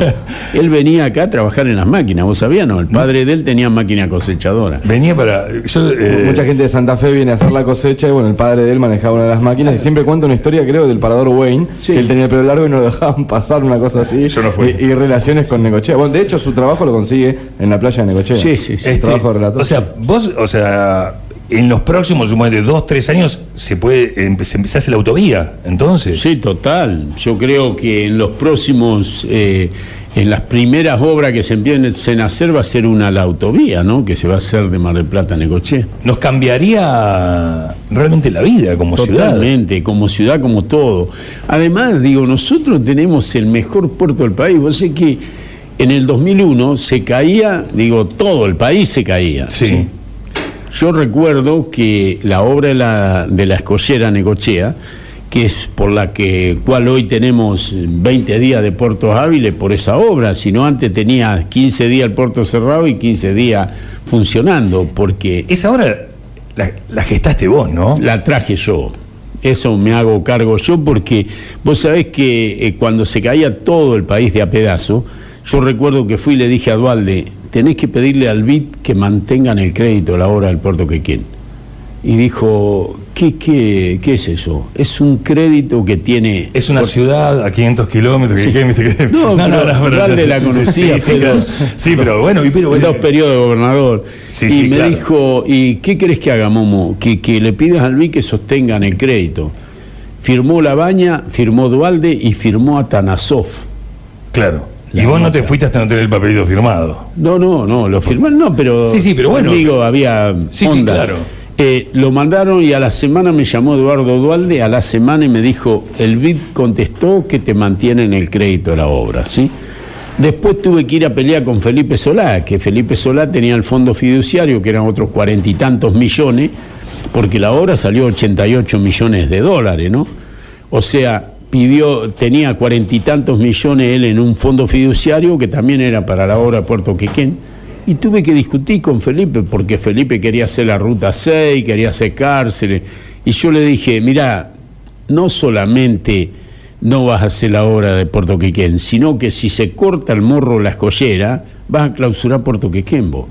[SPEAKER 3] Él venía acá a trabajar en las máquinas, ¿vos sabías? No, el padre de él tenía máquina cosechadora.
[SPEAKER 2] venía para. yo, eh,
[SPEAKER 4] Mucha gente de Santa Fe viene a hacer la cosecha y bueno, el padre de él manejaba una de las máquinas y siempre cuenta una historia, creo, del parador Wayne,
[SPEAKER 3] Sí.
[SPEAKER 4] que él tenía el pelo largo y no lo dejaban pasar, una cosa así.
[SPEAKER 2] Yo no fui.
[SPEAKER 4] Y, y relaciones con Necochea. Bueno, de hecho, su trabajo lo consigue en la playa de Necochea.
[SPEAKER 3] Sí, sí, sí.
[SPEAKER 2] Este,
[SPEAKER 4] trabajo de relator.
[SPEAKER 2] O sea, vos, o sea, en los próximos, de dos, tres años, se puede se empe- se hace la autovía, entonces.
[SPEAKER 3] Sí, total. Yo creo que en los próximos, eh, en las primeras obras que se empiecen a hacer va a ser una la autovía, ¿no? Que se va a hacer de Mar del Plata a Necochea.
[SPEAKER 2] Nos cambiaría realmente la vida como ciudad.
[SPEAKER 3] Totalmente, como ciudad, como todo. Además, digo, nosotros tenemos el mejor puerto del país. Vos sé que en el 2001 se caía, digo, todo el país se caía.
[SPEAKER 2] Sí.
[SPEAKER 3] Yo recuerdo que la obra de la, de la escollera Necochea, que es por la que cual hoy tenemos 20 días de puertos hábiles por esa obra, sino antes tenía 15 días el puerto cerrado y 15 días funcionando, porque
[SPEAKER 2] Esa hora la, la gestaste vos, ¿no?
[SPEAKER 3] la traje yo. Eso me hago cargo yo porque vos sabés que eh, cuando se caía todo el país de a pedazo, yo recuerdo que fui y le dije a Dualde, tenés que pedirle al BID que mantengan el crédito de la obra del Puerto Quequén. Y dijo, ¿qué, qué, qué es eso? Es un crédito que tiene...
[SPEAKER 2] Es una
[SPEAKER 3] por-
[SPEAKER 2] ciudad a 500 kilómetros. que- que- que-
[SPEAKER 3] No, pero Dualde la
[SPEAKER 2] sí,
[SPEAKER 3] conocía,
[SPEAKER 2] Sí, sí, Sí, pero bueno, y pero
[SPEAKER 3] en
[SPEAKER 2] bueno.
[SPEAKER 3] dos periodos de gobernador.
[SPEAKER 2] Sí,
[SPEAKER 3] y
[SPEAKER 2] sí,
[SPEAKER 3] me
[SPEAKER 2] claro.
[SPEAKER 3] dijo, ¿y qué querés que haga, Momo? Que, que le pidas al BID que sostengan el crédito. Firmó La Baña, firmó Dualde y firmó Atanasov.
[SPEAKER 2] Claro. Y vos no te fuiste hasta no tener el papelito firmado.
[SPEAKER 3] No, no, no, lo firmaron, no, pero.
[SPEAKER 2] Sí, sí, pero bueno.
[SPEAKER 3] Digo, había.
[SPEAKER 2] Sí, sí,
[SPEAKER 3] onda.
[SPEAKER 2] claro.
[SPEAKER 3] Eh, lo mandaron y a la semana me llamó Eduardo Dualde, a la semana y me dijo: el BID contestó que te mantienen el crédito de la obra, ¿sí? Después tuve que ir a pelear con Felipe Solá, que Felipe Solá tenía el fondo fiduciario, que eran otros cuarenta y tantos millones, porque la obra salió 88 millones de dólares, ¿no? O sea, pidió, tenía cuarenta y tantos millones él en un fondo fiduciario que también era para la obra Puerto Quequén. Y tuve que discutir con Felipe, porque Felipe quería hacer la ruta 6, quería hacer cárceles. Y yo le dije, mira, no solamente no vas a hacer la obra de Puerto Quequén, sino que si se corta el morro la escollera, vas a clausurar Puerto Quequén vos.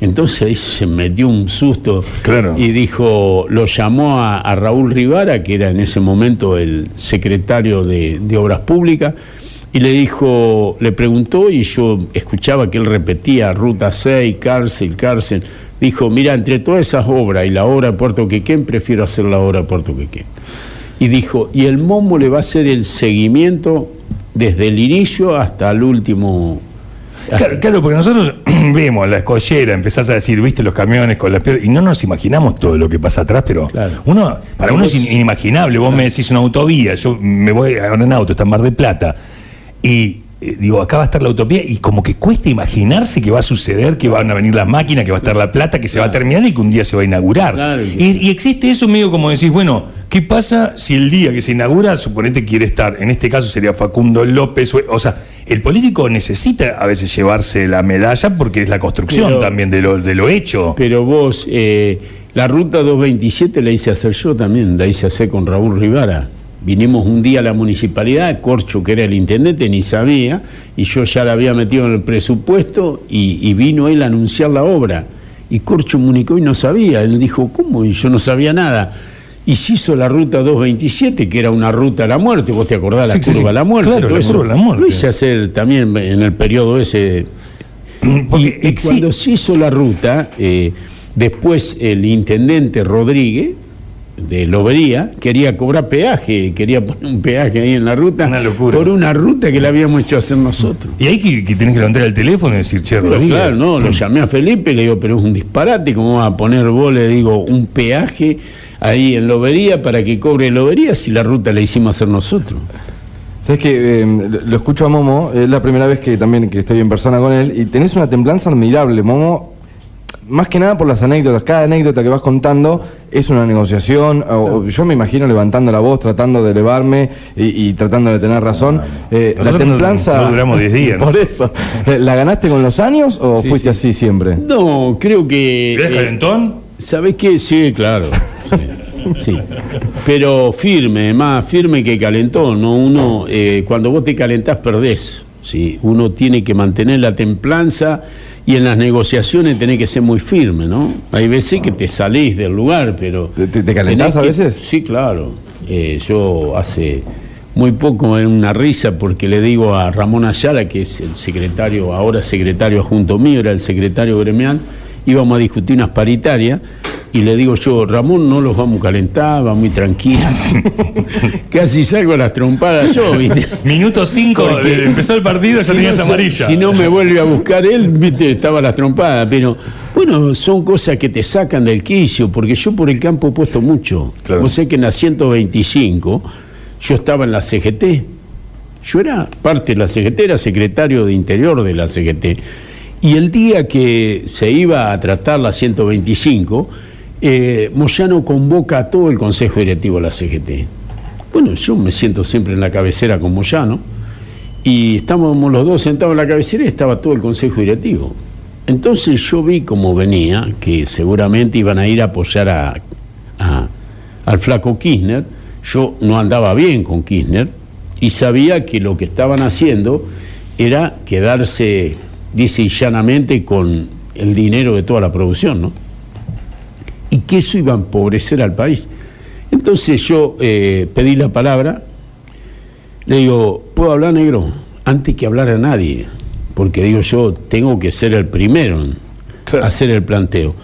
[SPEAKER 3] Entonces ahí se metió un susto
[SPEAKER 2] Claro.
[SPEAKER 3] y dijo, lo llamó a, a Raúl Rivara, que era en ese momento el secretario de, de Obras Públicas, y le dijo, le preguntó, y yo escuchaba que él repetía Ruta 6, cárcel, cárcel. Dijo, mira, entre todas esas obras y la obra de Puerto Quequén, prefiero hacer la obra de Puerto Quequén. Y dijo, y el Momo le va a hacer el seguimiento desde el inicio hasta el último.
[SPEAKER 2] Claro, claro, porque nosotros vemos la escollera, empezás a decir, viste los camiones con las piedras, y no nos imaginamos todo lo que pasa atrás, pero
[SPEAKER 3] Claro.
[SPEAKER 2] uno, para uno es inimaginable. Vos me decís una autovía, yo me voy a en auto, está en Mar del Plata, y eh, digo, acá va a estar la utopía, y como que cuesta imaginarse que va a suceder, que van a venir las máquinas, que va a estar la plata, que se va a terminar y que un día se va a inaugurar.
[SPEAKER 3] Claro.
[SPEAKER 2] Y, y existe eso medio como decís, bueno, ¿qué pasa si el día que se inaugura, suponete quiere estar, en este caso sería Facundo López, o, o sea, el político necesita a veces llevarse la medalla porque es la construcción
[SPEAKER 3] Pero-
[SPEAKER 2] también de lo, de lo hecho.
[SPEAKER 3] Pero vos, eh, la ruta 227 la hice hacer yo también, la hice hacer con Raúl Rivara. Vinimos un día a la municipalidad, Corcho, que era el intendente, ni sabía, y yo ya la había metido en el presupuesto y, y vino él a anunciar la obra. Y Corcho comunicó y no sabía. Él dijo, ¿cómo? Y yo no sabía nada. Y se hizo la ruta 227, que era una ruta a la muerte. ¿Vos te acordás? La
[SPEAKER 2] Sí,
[SPEAKER 3] curva
[SPEAKER 2] sí.
[SPEAKER 3] a la muerte.
[SPEAKER 2] Claro, la
[SPEAKER 3] eso.
[SPEAKER 2] curva a la muerte.
[SPEAKER 3] Lo hice hacer también en el periodo ese
[SPEAKER 2] Porque
[SPEAKER 3] y, cuando se hizo la ruta, eh, después el intendente Rodríguez de Lobería quería cobrar peaje, quería poner un peaje ahí en la ruta
[SPEAKER 2] Una locura.
[SPEAKER 3] por una ruta que la habíamos hecho hacer nosotros.
[SPEAKER 2] Y ahí que, que tenés que levantar el teléfono y decir, che,
[SPEAKER 3] Pero
[SPEAKER 2] Rodríguez,
[SPEAKER 3] claro, no, lo llamé a Felipe, le digo, pero es un disparate, ¿cómo vas a poner vos, le digo, un peaje ahí en Lobería para que cobre Lobería si la ruta la hicimos hacer nosotros.
[SPEAKER 4] Sabes que eh, lo escucho a Momo, es la primera vez que también que estoy en persona con él, y tenés una templanza admirable, Momo, más que nada por las anécdotas. Cada anécdota que vas contando es una negociación. o- yo me imagino levantando la voz, tratando de elevarme y, y tratando de tener razón. Eh, la
[SPEAKER 2] no-
[SPEAKER 4] templanza.
[SPEAKER 2] no duramos 10 días.
[SPEAKER 4] Por eso. Eh, ¿La ganaste con los años o
[SPEAKER 3] Sí,
[SPEAKER 4] fuiste
[SPEAKER 3] sí.
[SPEAKER 4] así siempre?
[SPEAKER 3] No, creo que...
[SPEAKER 2] ¿Eres
[SPEAKER 3] eh,
[SPEAKER 2] calentón?
[SPEAKER 3] ¿Sabés qué? Sí, claro. Sí, sí. Pero firme, más firme que calentón. ¿no? Uno, eh, cuando vos te calentás, perdés. ¿sí? Uno tiene que mantener la templanza y en las negociaciones tenés que ser muy firme, ¿no? Hay veces que te salís del lugar, pero...
[SPEAKER 4] ¿Te- te- calentás a veces?
[SPEAKER 3] Sí, claro. Eh, yo hace muy poco en una risa porque le digo a Ramón Ayala, que es el secretario, ahora secretario junto mío, era el secretario gremial, íbamos a discutir unas paritarias y le digo yo, Ramón, no los vamos a calentar, va muy tranquilo. Casi salgo a las trompadas yo, ¿viste?
[SPEAKER 2] Minuto 5,
[SPEAKER 3] Porque-
[SPEAKER 2] empezó el partido, ya
[SPEAKER 3] Si
[SPEAKER 2] tenías
[SPEAKER 3] no,
[SPEAKER 2] amarilla.
[SPEAKER 3] Si no me vuelve a buscar él, viste, estaba las trompadas. Pero bueno, son cosas que te sacan del quicio, porque yo por el campo he puesto mucho.
[SPEAKER 2] Claro.
[SPEAKER 3] Vos sé que en la 125 yo estaba en la CGT. Yo era parte de la CGT, era secretario de Interior de la CGT. Y el día que se iba a tratar la 125, eh, Moyano convoca a todo el Consejo Directivo de la CGT. Bueno, yo me siento siempre en la cabecera con Moyano. Y estábamos los dos sentados en la cabecera y estaba todo el consejo directivo. Entonces yo vi cómo venía, que seguramente iban a ir a apoyar a, al flaco Kirchner. Yo no andaba bien con Kirchner y sabía que lo que estaban haciendo era quedarse, dice y llanamente, con el dinero de toda la producción, ¿no? Y que eso iba a empobrecer al país. Entonces yo eh, pedí la palabra le digo, ¿puedo hablar negro? Antes que hablar a nadie, porque digo yo, tengo que ser el primero en
[SPEAKER 2] Claro.
[SPEAKER 3] hacer el planteo.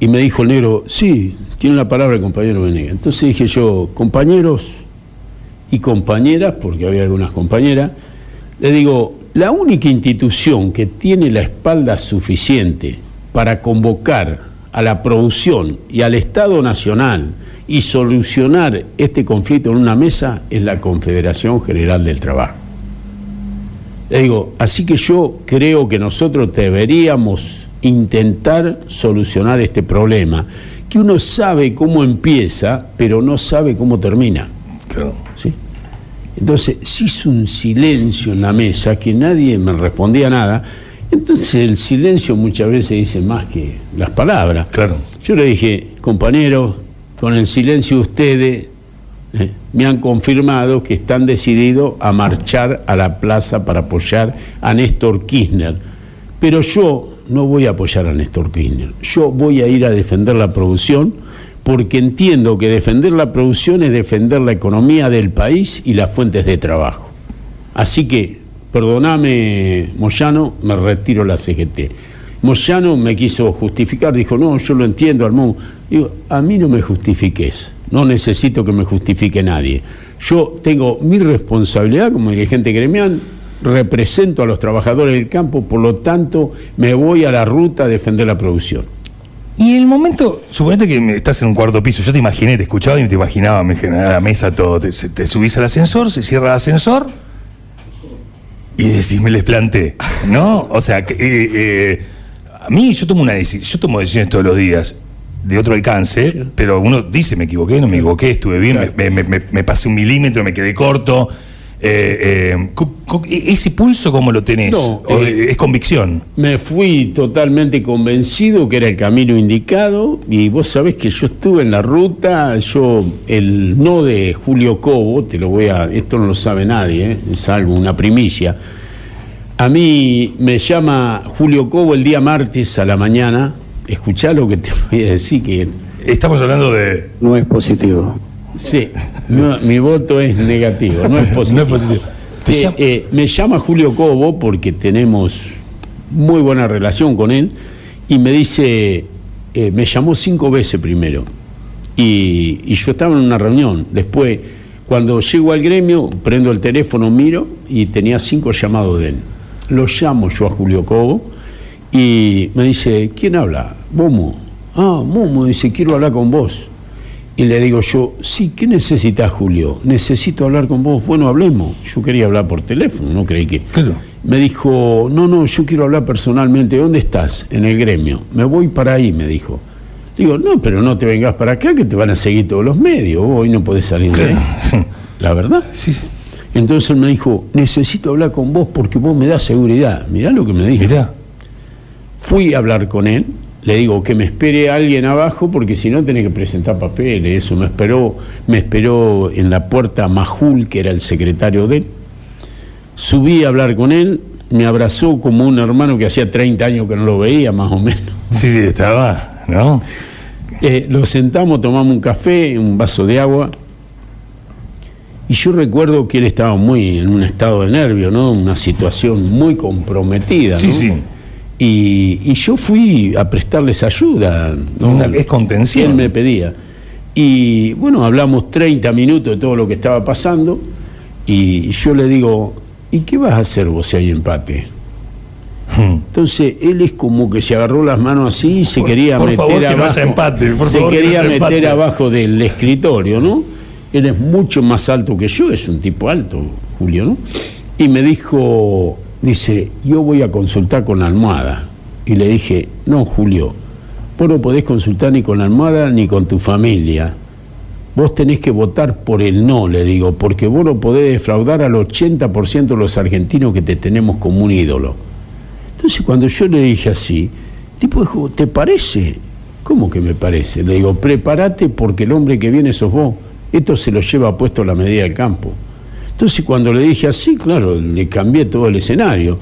[SPEAKER 3] Y me dijo el negro, sí, tiene la palabra el compañero Venegas. Entonces dije yo, compañeros y compañeras, porque había algunas compañeras, le digo, la única institución que tiene la espalda suficiente para convocar a la producción y al Estado Nacional y solucionar este conflicto en una mesa es la Confederación General del Trabajo. Le digo, así que yo creo que nosotros deberíamos intentar solucionar este problema, que uno sabe cómo empieza, pero no sabe cómo termina.
[SPEAKER 2] Claro.
[SPEAKER 3] ¿sí? Entonces se hizo un silencio en la mesa, que nadie me respondía nada. Entonces el silencio muchas veces dice más que las palabras.
[SPEAKER 2] Claro.
[SPEAKER 3] Yo le dije, compañeros, con el silencio de ustedes eh, me han confirmado que están decididos a marchar a la plaza para apoyar a Néstor Kirchner. Pero yo no voy a apoyar a Néstor Kirchner. Yo voy a ir a defender la producción porque entiendo que defender la producción es defender la economía del país y las fuentes de trabajo. Así que, perdoname, Moyano, me retiro la CGT. Moyano me quiso justificar, dijo, no, yo lo entiendo, Armón. Digo, a mí no me justifiques, no necesito que me justifique nadie. Yo tengo mi responsabilidad como dirigente gremial, represento a los trabajadores del campo, por lo tanto me voy a la ruta a defender la producción.
[SPEAKER 2] Y el momento, suponete que estás en un cuarto piso, yo te imaginé, te escuchaba y te imaginaba, me generaba la mesa todo, te, te subís al ascensor, se cierra el ascensor y decís, me les planté, ¿no? O sea, que, eh, eh, a mí yo tomo una decisión, yo tomo decisiones todos los días de otro alcance, pero uno dice, me equivoqué, no me equivoqué, estuve bien,
[SPEAKER 3] Claro.
[SPEAKER 2] me, me- me- me pasé un milímetro, me quedé corto. Eh, eh, cu- ¿Ese pulso cómo lo tenés?
[SPEAKER 3] No,
[SPEAKER 2] ¿O
[SPEAKER 3] eh,
[SPEAKER 2] ¿Es convicción?
[SPEAKER 3] Me fui totalmente convencido que era el camino indicado y vos sabés que yo estuve en la ruta, yo el no de Julio Cobo, te lo voy a, esto no lo sabe nadie, ¿eh? es algo, una primicia. A mí me llama Julio Cobo el día martes a la mañana, escuchá lo que te voy a decir que
[SPEAKER 2] Estamos hablando de...
[SPEAKER 5] No es positivo.
[SPEAKER 3] Sí, no, mi voto es negativo, no es positivo.
[SPEAKER 2] No es positivo. Te
[SPEAKER 3] Eh,
[SPEAKER 2] llama-
[SPEAKER 3] eh, me llama Julio Cobo porque tenemos muy buena relación con él y me dice, eh, me llamó cinco veces primero y, y yo estaba en una reunión. Después, cuando llego al gremio, prendo el teléfono, miro y tenía cinco llamados de él. Lo llamo yo a Julio Cobo y me dice, ¿quién habla? Momo. Ah, Momo, dice, quiero hablar con vos. Y le digo yo, sí, ¿qué necesitas, Julio? Necesito hablar con vos. Bueno, hablemos. Yo quería hablar por teléfono, no creí que...
[SPEAKER 2] Claro.
[SPEAKER 3] Me dijo, no, no, yo quiero hablar personalmente. ¿Dónde estás? En el gremio. Me voy para ahí, me dijo. Digo, no, pero no te vengas para acá que te van a seguir todos los medios. Vos hoy no podés salir de ahí. La verdad.
[SPEAKER 2] Sí, sí.
[SPEAKER 3] Entonces él me dijo, necesito hablar con vos porque vos me das seguridad. Mirá lo que me dijo.
[SPEAKER 2] Mirá.
[SPEAKER 3] Fui a hablar con él, le digo que me espere alguien abajo porque si no tenés que presentar papeles, eso. Me esperó, me esperó en la puerta Majul, que era el secretario de él. Subí a hablar con él, me abrazó como un hermano que hacía 30 años que no lo veía, más o menos.
[SPEAKER 2] Sí, sí, estaba, ¿no?
[SPEAKER 3] Eh, lo sentamos, tomamos un café, un vaso de agua. Y yo recuerdo que él estaba muy en un estado de nervio, ¿no? Una situación muy comprometida, ¿no?
[SPEAKER 2] Sí, sí.
[SPEAKER 3] Y, y yo fui a prestarles ayuda. ¿no?
[SPEAKER 2] Una- es contención.
[SPEAKER 3] Él me pedía. Y bueno, hablamos 30 minutos de todo lo que estaba pasando. Y yo le digo, ¿y qué vas a hacer vos si hay empate?
[SPEAKER 2] Hmm.
[SPEAKER 3] Entonces él es como que se agarró las manos así y se
[SPEAKER 2] Por-
[SPEAKER 3] quería
[SPEAKER 2] por
[SPEAKER 3] meter
[SPEAKER 2] favor, que no
[SPEAKER 3] abajo.
[SPEAKER 2] haya empate, por
[SPEAKER 3] se
[SPEAKER 2] favor, que no
[SPEAKER 3] quería meter
[SPEAKER 2] empate.
[SPEAKER 3] abajo del escritorio, ¿no? Él es mucho más alto que yo, es un tipo alto, Julio, ¿no? Y me dijo, dice, yo voy a consultar con la almohada. Y le dije, no, Julio, vos no podés consultar ni con la almohada ni con tu familia. Vos tenés que votar por el no, le digo, porque vos no podés defraudar al 80% de los argentinos que te tenemos como un ídolo. Entonces cuando yo le dije así, tipo dijo, ¿te parece? ¿Cómo que me parece? Le digo, prepárate porque el hombre que viene sos vos. Esto se lo lleva puesto la medida del campo. Entonces cuando le dije así, claro, le cambié todo el escenario.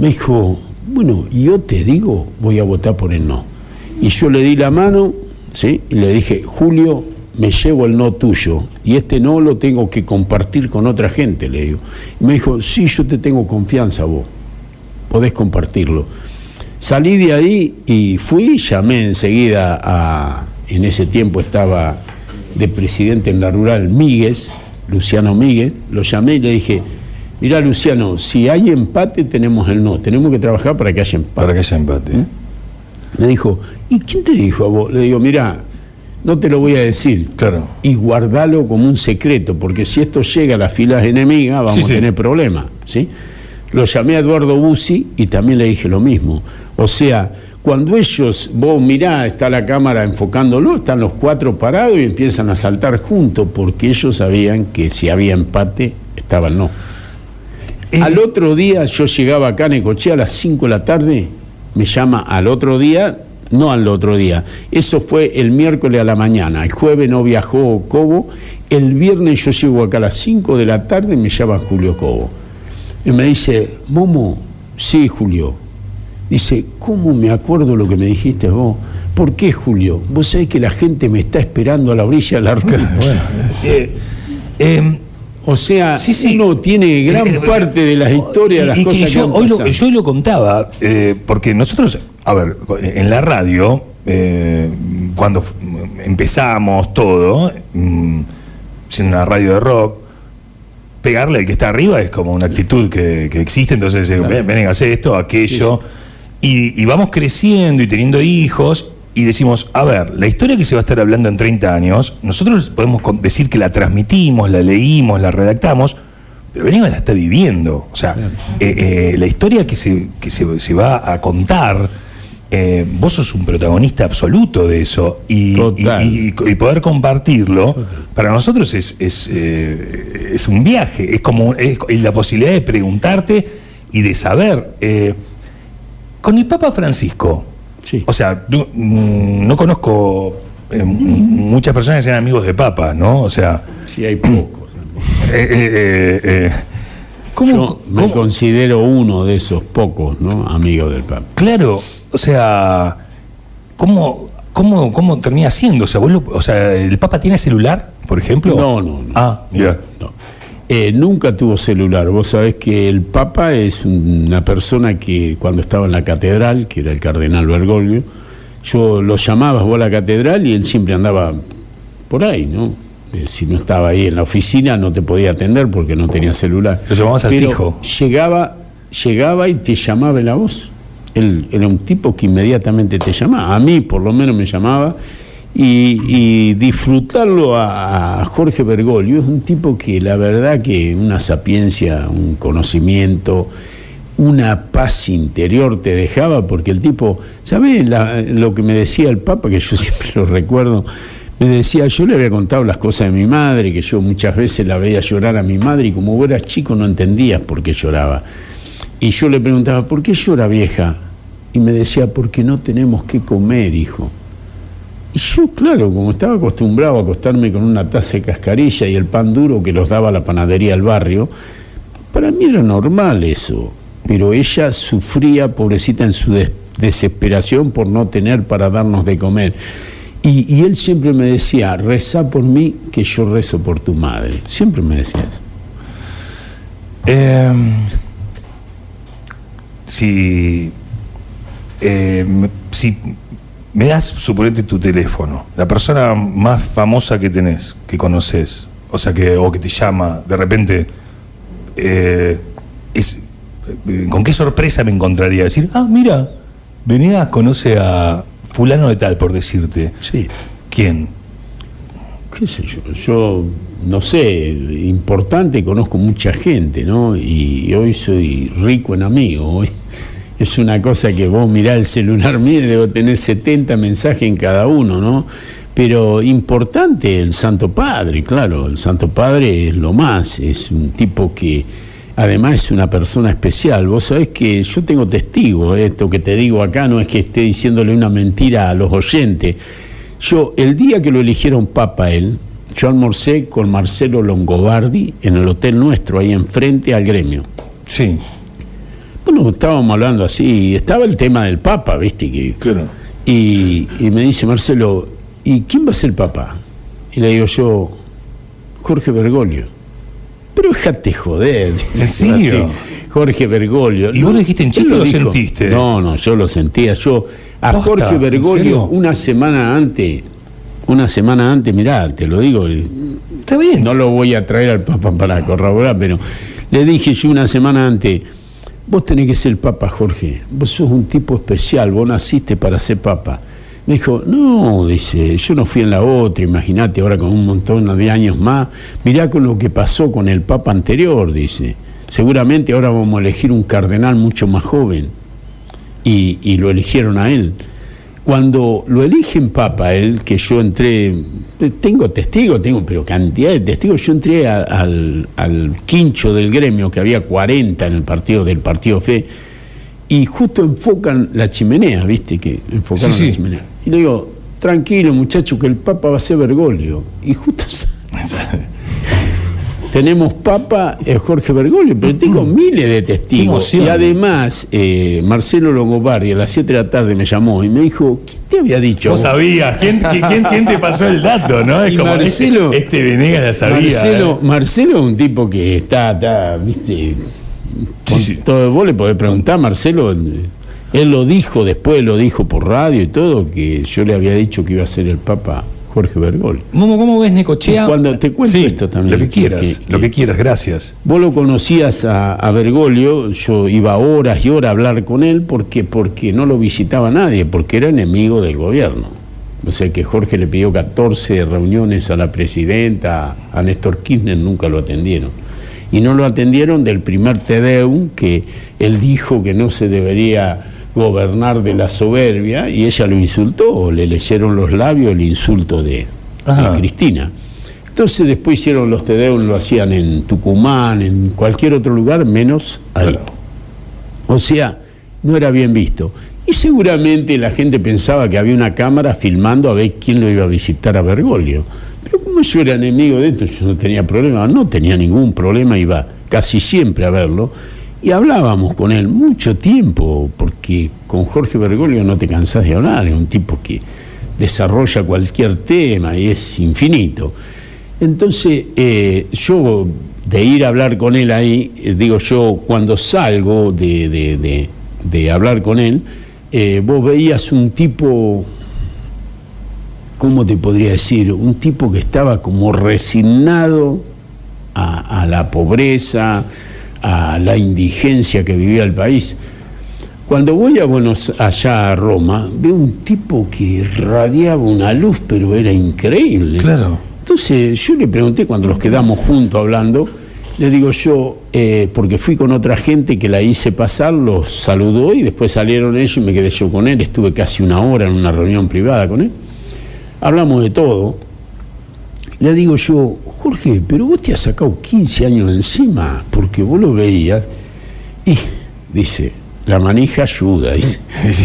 [SPEAKER 3] Me dijo, bueno, yo te digo, voy a votar por el no. Y yo le di la mano, ¿sí? Y le dije, Julio, me llevo el no tuyo. Y este no lo tengo que compartir con otra gente, le digo. Y me dijo, sí, yo te tengo confianza vos podés compartirlo. Salí de ahí y fui, llamé enseguida a, en ese tiempo estaba de presidente en la rural Míguez, Luciano Míguez, lo llamé y le dije, mirá Luciano, si hay empate tenemos el no, tenemos que trabajar para que haya empate.
[SPEAKER 2] Para que haya empate. ¿eh?
[SPEAKER 3] Me dijo, ¿y quién te dijo a vos? Le digo, mirá, no te lo voy a decir.
[SPEAKER 2] Claro.
[SPEAKER 3] Y guardalo como un secreto, porque si esto llega a las filas enemigas, vamos
[SPEAKER 2] Sí, sí.
[SPEAKER 3] a tener problemas. ¿sí? Lo llamé a Eduardo Bussi y también le dije lo mismo. O sea, cuando ellos, vos mirá, está la cámara enfocándolo, están los cuatro parados y empiezan a saltar juntos, porque ellos sabían que si había empate, estaba el no.
[SPEAKER 2] Eh,
[SPEAKER 3] Al otro día yo llegaba acá a Necochea a las 5 de la tarde, me llama al otro día, no al otro día, eso fue el miércoles a la mañana, el jueves no viajó Cobo, el viernes yo llego acá a las 5 de la tarde y me llama Julio Cobo. Y me dice, Momo, sí Julio. Dice, ¿cómo me acuerdo lo que me dijiste vos? ¿Por qué Julio? Vos sabés que la gente me está esperando a la orilla de la ruta.
[SPEAKER 2] Eh, em,
[SPEAKER 3] O sea,
[SPEAKER 2] Sí, sí.
[SPEAKER 3] uno tiene gran
[SPEAKER 2] Eh,
[SPEAKER 3] parte de las historias, las
[SPEAKER 2] y
[SPEAKER 3] cosas que,
[SPEAKER 2] yo,
[SPEAKER 3] han
[SPEAKER 2] hoy lo, yo lo contaba, eh, porque nosotros, a ver, en la radio, eh, cuando empezamos todo, mm, siendo una radio de rock, pegarle al que está arriba es como una actitud que, que existe, entonces, eh, ven, ven, hacer esto, aquello, y, y vamos creciendo y teniendo hijos. Y decimos, a ver, la historia que se va a estar hablando en 30 años, nosotros podemos decir que la transmitimos, la leímos, la redactamos, pero Venegas la está viviendo. O sea, eh, eh, la historia que se, que se, se va a contar, eh, vos sos un protagonista absoluto de eso. Y,
[SPEAKER 3] Total.
[SPEAKER 2] y- y- y poder compartirlo, para nosotros es, es, es un viaje. Es como es la posibilidad de preguntarte y de saber. Con el Papa Francisco,
[SPEAKER 3] Sí.
[SPEAKER 2] o sea, no, mm, no conozco eh, muchas personas que sean amigos de Papa, ¿no? O sea,
[SPEAKER 3] Sí, hay pocos.
[SPEAKER 2] eh, eh, eh, eh, ¿cómo,
[SPEAKER 3] Yo me
[SPEAKER 2] cómo-
[SPEAKER 3] considero uno de esos pocos, ¿no? Amigos del Papa.
[SPEAKER 2] Claro, o sea, ¿cómo, cómo, cómo termina siendo? O sea, vos lo- o sea, ¿el Papa tiene celular, por ejemplo?
[SPEAKER 3] No, no, no.
[SPEAKER 2] Ah, mira.
[SPEAKER 3] No. Eh, nunca tuvo celular. Vos sabés que el Papa es una persona que cuando estaba en la catedral, que era el cardenal Bergoglio, yo lo llamabas vos a la catedral y él siempre andaba por ahí, ¿no? Eh, si no estaba ahí en la oficina no te podía atender porque no tenía celular.
[SPEAKER 2] Lo llamabas al
[SPEAKER 3] Pero
[SPEAKER 2] fijo.
[SPEAKER 3] Llegaba, llegaba y te llamaba en la voz. Él era un tipo que inmediatamente te llamaba. A mí por lo menos me llamaba y, disfrutarlo a, a Jorge Bergoglio es un tipo que la verdad que una sapiencia, un conocimiento, una paz interior te dejaba, porque el tipo, ¿sabes lo que me decía el Papa, que yo siempre lo recuerdo? Me decía, yo le había contado las cosas de mi madre, que yo muchas veces la veía llorar a mi madre y como vos eras chico no entendías por qué lloraba. Y yo le preguntaba, ¿por qué llora vieja? Y me decía, porque no tenemos que comer, hijo. Y yo, claro, como estaba acostumbrado a acostarme con una taza de cascarilla y el pan duro que los daba la panadería del barrio, para mí era normal eso pero ella sufría, pobrecita, en su desesperación por no tener para darnos de comer. Y, él siempre me decía, reza por mí, que yo rezo por tu madre. Siempre me decía eso.
[SPEAKER 2] Em, si, em, me das, suponete, tu teléfono, la persona más famosa que tenés, que conoces, o sea, que, o que te llama, de repente, eh, es, eh, ¿con qué sorpresa me encontraría? Decir, ah, mira, venía, conoce a fulano de tal, por decirte.
[SPEAKER 3] Sí.
[SPEAKER 2] ¿Quién?
[SPEAKER 3] ¿Qué sé yo? Yo, no sé, importante, conozco mucha gente, ¿no? Y hoy soy rico en amigos. Hoy es una cosa que vos mirás el celular mío y debo tener 70 mensajes en cada uno, ¿no? Pero importante el Santo Padre, claro, el Santo Padre es lo más, es un tipo que Además es una persona especial. Vos sabés que yo tengo testigos, esto que te digo acá no es que esté diciéndole una mentira a los oyentes. Yo, el día que lo eligieron papa él, yo almorcé con Marcelo Longobardi en el hotel nuestro, ahí enfrente al gremio.
[SPEAKER 2] Sí.
[SPEAKER 3] Estábamos hablando así, estaba el tema del papa, ¿viste? Que,
[SPEAKER 2] claro.
[SPEAKER 3] Y, y me dice Marcelo, ¿y quién va a ser papa? Y le digo yo, Jorge Bergoglio. Pero déjate joder.
[SPEAKER 2] ¿En serio?
[SPEAKER 3] Jorge Bergoglio.
[SPEAKER 2] ¿Y vos lo dijiste en chiste o lo sentiste?
[SPEAKER 3] No, no, yo lo sentía. Yo, a Jorge Bergoglio, una semana antes, una semana antes, mirá, te lo digo.
[SPEAKER 2] Está bien.
[SPEAKER 3] No lo voy a traer al Papa para corroborar, pero le dije yo una semana antes, vos tenés que ser Papa, Jorge. Vos sos un tipo especial, vos naciste para ser Papa. Me dijo, no, dice, yo no fui en la otra, imagínate ahora con un montón de años más, mirá con lo que pasó con el Papa anterior, dice. Seguramente ahora vamos a elegir un cardenal mucho más joven. Y, lo eligieron a él. Cuando lo eligen Papa, él, que yo entré, tengo testigos, tengo, pero cantidad de testigos, yo entré al, al quincho del gremio, que había 40 en el partido del Partido Fe, y justo enfocan la chimenea, ¿viste? Que enfocaron la chimenea. Y le digo, tranquilo muchacho, que el Papa va a ser Bergoglio. Y justo tenemos Papa eh, Jorge Bergoglio, pero tengo miles de testigos. Y además, eh, Marcelo Longobardi a las 7 de la tarde me llamó y me dijo, ¿quién te había dicho?
[SPEAKER 2] Vos sabías, ¿quién, quién, te pasó el dato, no? Es como Marcelo, este, este Venegas ya sabía.
[SPEAKER 3] Marcelo, ¿eh? Marcelo es un tipo que está, está viste todo, vos le podés preguntar, Marcelo, él lo dijo, después lo dijo por radio y todo, que yo le había dicho que iba a ser el Papa Jorge Bergol.
[SPEAKER 2] ¿Cómo, cómo ves Necochea?
[SPEAKER 3] Cuando te cuento esto también.
[SPEAKER 2] Lo que quieras, lo que quieras, gracias.
[SPEAKER 3] Vos lo conocías a, Bergoglio, yo iba horas y horas a hablar con él porque, porque no lo visitaba nadie, porque era enemigo del gobierno. O sea que Jorge le pidió 14 reuniones a la presidenta, a Néstor Kirchner nunca lo atendieron y no lo atendieron del primer Tedeum que él dijo que no se debería gobernar de la soberbia y ella lo insultó, le leyeron los labios el insulto de, Cristina. Entonces después hicieron los Tedeum, lo hacían en Tucumán, en cualquier otro lugar, menos ahí. O sea, no era bien visto. Y seguramente la gente pensaba que había una cámara filmando a ver quién lo iba a visitar a Bergoglio yo era enemigo de esto, yo no tenía problema, no tenía ningún problema, iba casi siempre a verlo. Y hablábamos con él mucho tiempo, porque con Jorge Bergoglio no te cansás de hablar, es un tipo que desarrolla cualquier tema y es infinito. Entonces, eh, yo de ir a hablar con él ahí, eh, digo yo, cuando salgo de, hablar con él, eh, vos veías un tipo ¿cómo te podría decir? Un tipo que estaba como resignado a, la pobreza, a la indigencia que vivía el país. Cuando voy a Buenos allá a Roma, veo un tipo que radiaba una luz, pero era increíble.
[SPEAKER 2] Claro.
[SPEAKER 3] Entonces yo le pregunté cuando los quedamos juntos hablando, le digo yo, eh, porque fui con otra gente que la hice pasar, los saludó y después salieron ellos y me quedé yo con él, estuve casi una hora en una reunión privada con él. Hablamos de todo. Le digo yo, Jorge, pero vos te has sacado 15 años de encima, porque vos lo veías. Y dice, la manija ayuda, dice.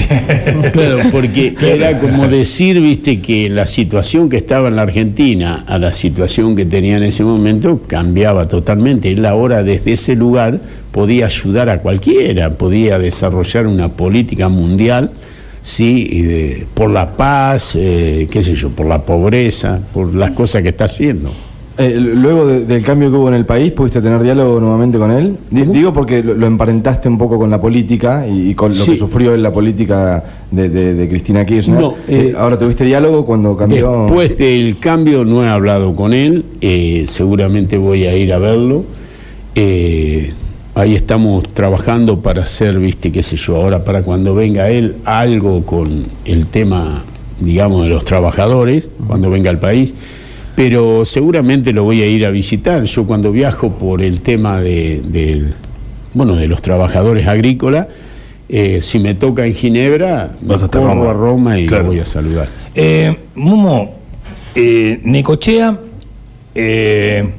[SPEAKER 3] claro, porque era como decir, viste, que la situación que estaba en la Argentina a la situación que tenía en ese momento cambiaba totalmente. Él ahora desde ese lugar podía ayudar a cualquiera, podía desarrollar una política mundial, sí, por la paz, eh, qué sé yo, por la pobreza, por las cosas que está haciendo.
[SPEAKER 4] Eh, luego del cambio que hubo en el país, ¿pudiste tener diálogo nuevamente con él? digo porque lo, emparentaste un poco con la política y, con lo que sufrió en la política de, Cristina Kirchner. No, eh, eh, Ahora tuviste diálogo cuando cambió.
[SPEAKER 3] Después del cambio no he hablado con él, seguramente voy a ir a verlo. ahí estamos trabajando para hacer, viste, qué sé yo, ahora para cuando venga él, algo con el tema, digamos, de los trabajadores, cuando venga al país pero seguramente lo voy a ir a visitar. Yo cuando viajo por el tema de, bueno, de los trabajadores agrícolas, eh, si me toca en Ginebra, Vas a, Roma. a Roma y lo voy a saludar.
[SPEAKER 2] Eh, Mumo, eh, Necochea, eh,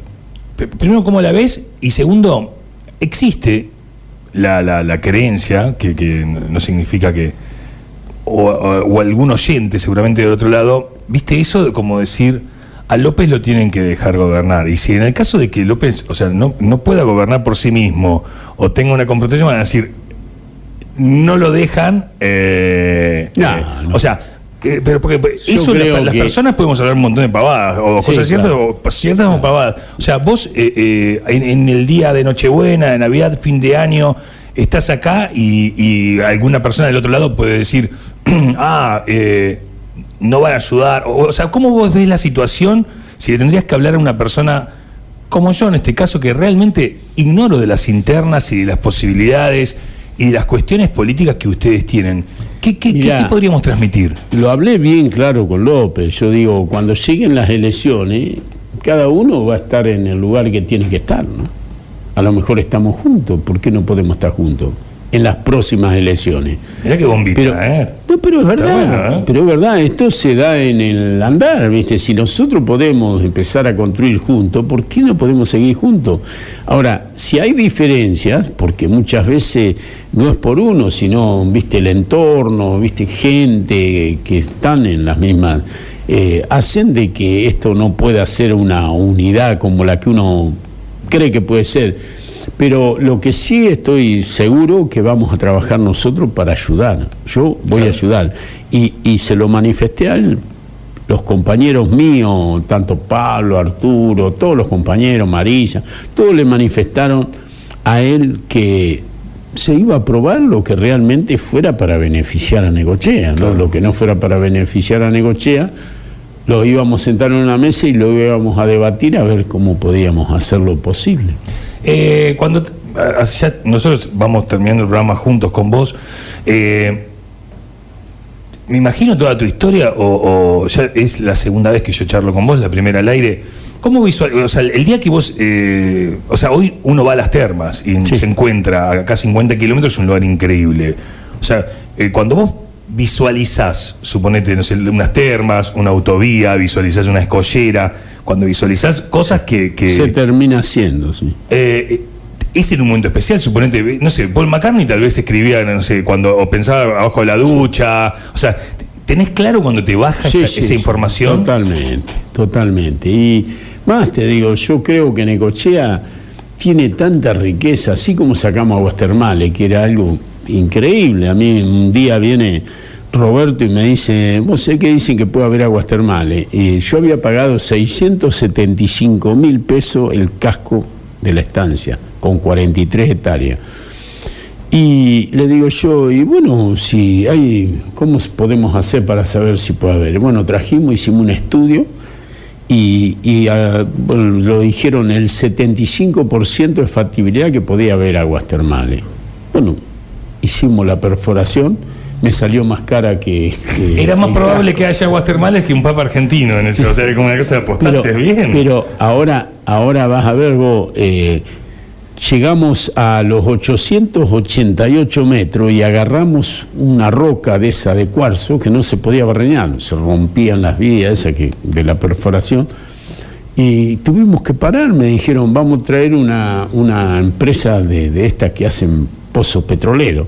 [SPEAKER 2] primero, ¿cómo la ves? Y segundo, ¿existe la, la, creencia, que, que, no significa que, o, o algún oyente seguramente del otro lado, ¿viste eso de como decir a López lo tienen que dejar gobernar. Y si en el caso de que López, o sea, no, no pueda gobernar por sí mismo o tenga una confrontación, van a decir, no lo dejan. Eh, eh, o sea, eh, pero porque eso las, personas podemos hablar un montón de pavadas, o cosas ciertas o ciertas o pavadas. O sea, vos en, el día de Nochebuena, de Navidad, fin de año, estás acá y, y alguna persona del otro lado puede decir, ah, eh no van a ayudar? O, sea, ¿cómo vos ves la situación si le tendrías que hablar a una persona como yo en este caso, que realmente ignoro de las internas y de las posibilidades y de las cuestiones políticas que ustedes tienen? ¿Qué, qué, podríamos transmitir?
[SPEAKER 3] Lo hablé bien claro con López. Yo digo, cuando lleguen las elecciones, cada uno va a estar en el lugar que tiene que estar, ¿no? A lo mejor estamos juntos, ¿por qué no podemos estar juntos? En las próximas elecciones.
[SPEAKER 2] Mira qué bombita,
[SPEAKER 3] pero,
[SPEAKER 2] ¿eh?
[SPEAKER 3] No, pero es verdad, ¿eh? pero es verdad, esto se da en el andar, ¿viste? Si nosotros podemos empezar a construir juntos, ¿por qué no podemos seguir juntos? Ahora, si hay diferencias, porque muchas veces no es por uno, sino, ¿viste? El entorno, ¿viste? Gente que están en las mismas... Eh, hacen de que esto no pueda ser una unidad como la que uno cree que puede ser pero lo que sí estoy seguro que vamos a trabajar nosotros para ayudar. Yo voy a ayudar. Y, se lo manifesté a él, los compañeros míos, tanto Pablo, Arturo, todos los compañeros, Marisa, todos le manifestaron a él que se iba a probar lo que realmente fuera para beneficiar a Negochea, ¿no? lo que no fuera para beneficiar a Negochea, lo íbamos a sentar en una mesa y lo íbamos a debatir a ver cómo podíamos hacerlo posible.
[SPEAKER 2] Eh, cuando nosotros vamos terminando el programa juntos con vos, eh, me imagino toda tu historia, o, ya es la segunda vez que yo charlo con vos, la primera al aire. ¿Cómo visual, o sea, el día que vos, eh, o sea, hoy uno va a las termas y se encuentra a acá 50 kilómetros, es un lugar increíble. O sea, cuando vos visualizás, suponete, no sé, unas termas, una autovía, visualizás una escollera, cuando visualizás cosas que...
[SPEAKER 3] Se termina haciendo, sí.
[SPEAKER 2] Eh, es en un momento especial, suponete, no sé, Paul McCartney tal vez escribía, no sé, cuando o pensaba abajo de la ducha, o sea, ¿tenés claro cuando te baja esa, información?
[SPEAKER 3] Totalmente, totalmente. Y más te digo, yo creo que Necochea tiene tanta riqueza, así como sacamos aguas termales, que era algo increíble. A mí un día viene Roberto y me dice, vos sé que dicen que puede haber aguas termales. Y yo había pagado 675 mil pesos el casco de la estancia, con 43 hectáreas. Y le digo yo, y bueno, si hay, ¿cómo podemos hacer para saber si puede haber? Bueno, trajimos, hicimos un estudio y, ah, lo dijeron el 75% de factibilidad que podía haber aguas termales. Bueno, y hicimos la perforación, me salió más cara que... que-
[SPEAKER 2] Era más probable que haya aguas termales que un papa argentino en el O sea, como una cosa de apostarte
[SPEAKER 3] pero,
[SPEAKER 2] bien.
[SPEAKER 3] pero ahora, ahora vas a ver vos, eh, llegamos a los 888 metros y agarramos una roca de esa de cuarzo que no se podía barreñar, se rompían las vías que, de la perforación. Y tuvimos que parar, me dijeron, vamos a traer una, una empresa de, de estas que hacen pozos petroleros.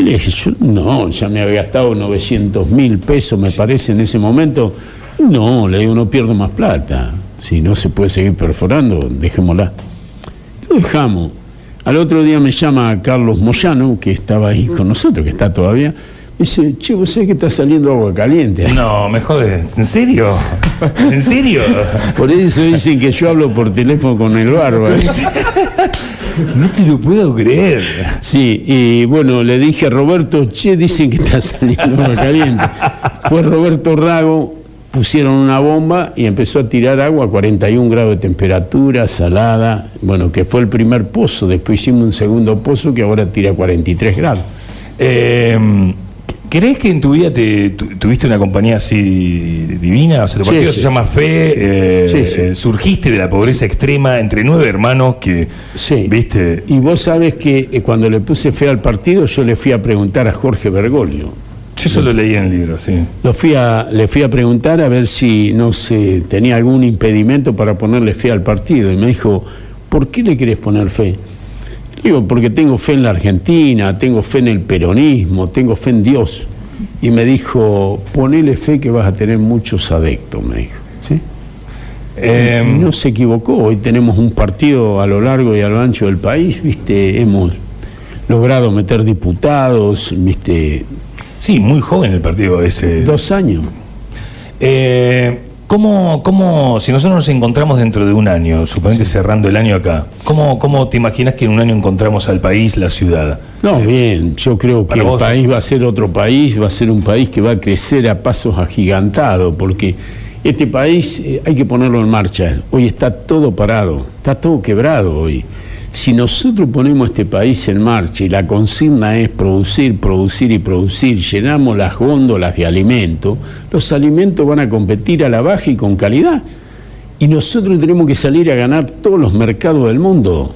[SPEAKER 3] Y le dije, yo no, ya me había gastado 900 mil pesos, me parece, en ese momento. No, le digo, no pierdo más plata. Si no se puede seguir perforando, dejémosla. Lo dejamos. Al otro día me llama Carlos Moyano, que estaba ahí con nosotros, que está todavía. Me dice, che, vos sabés que está saliendo agua caliente.
[SPEAKER 2] No, me jodes. ¿En serio? ¿En serio?
[SPEAKER 3] Por eso dicen que yo hablo por teléfono con el barba.
[SPEAKER 2] No te lo puedo creer.
[SPEAKER 3] Sí, y bueno, le dije a Roberto, che, dicen que está saliendo agua caliente. Fue Roberto Rago, pusieron una bomba y empezó a tirar agua a 41 grados de temperatura, salada. Bueno, que fue el primer pozo. Después hicimos un segundo pozo que ahora tira 43 grados.
[SPEAKER 2] Eh, ¿Crees que en tu vida te, tu- tuviste una compañía así divina? O sea, tu partido
[SPEAKER 3] sí,
[SPEAKER 2] se llama. Fe. eh,
[SPEAKER 3] Sí,
[SPEAKER 2] eh, surgiste de la pobreza extrema entre nueve hermanos que,
[SPEAKER 3] Sí.
[SPEAKER 2] viste,
[SPEAKER 3] Y vos sabes que eh, cuando le puse fe al partido, yo le fui a preguntar a Jorge Bergoglio.
[SPEAKER 2] yo eso lo leí en el libro, sí.
[SPEAKER 3] Lo fui a, le fui a preguntar a ver si no se tenía algún impedimento para ponerle fe al partido. Y me dijo, ¿por qué le querés poner fe? Digo, porque tengo fe en la Argentina, tengo fe en el peronismo, tengo fe en Dios. Y me dijo, ponele fe que vas a tener muchos adeptos, me dijo. ¿Sí?
[SPEAKER 2] Eh,
[SPEAKER 3] y no se equivocó, hoy tenemos un partido a lo largo y a lo ancho del país, viste, hemos logrado meter diputados, viste,
[SPEAKER 2] sí, muy joven el partido ese.
[SPEAKER 3] dos años.
[SPEAKER 2] Eh, ¿cómo, cómo, si nosotros nos encontramos dentro de un año, suponete cerrando el año acá, ¿cómo, ¿cómo te imaginas que en un año encontramos al país, la ciudad?
[SPEAKER 3] No, bien, yo creo que el país va a ser otro país, va a ser un país que va a crecer a pasos agigantados, porque este país eh, hay que ponerlo en marcha. Hoy está todo parado, está todo quebrado hoy. Si nosotros ponemos este país en marcha y la consigna es producir, producir y producir, llenamos las góndolas de alimentos, los alimentos van a competir a la baja y con calidad. Y nosotros tenemos que salir a ganar todos los mercados del mundo.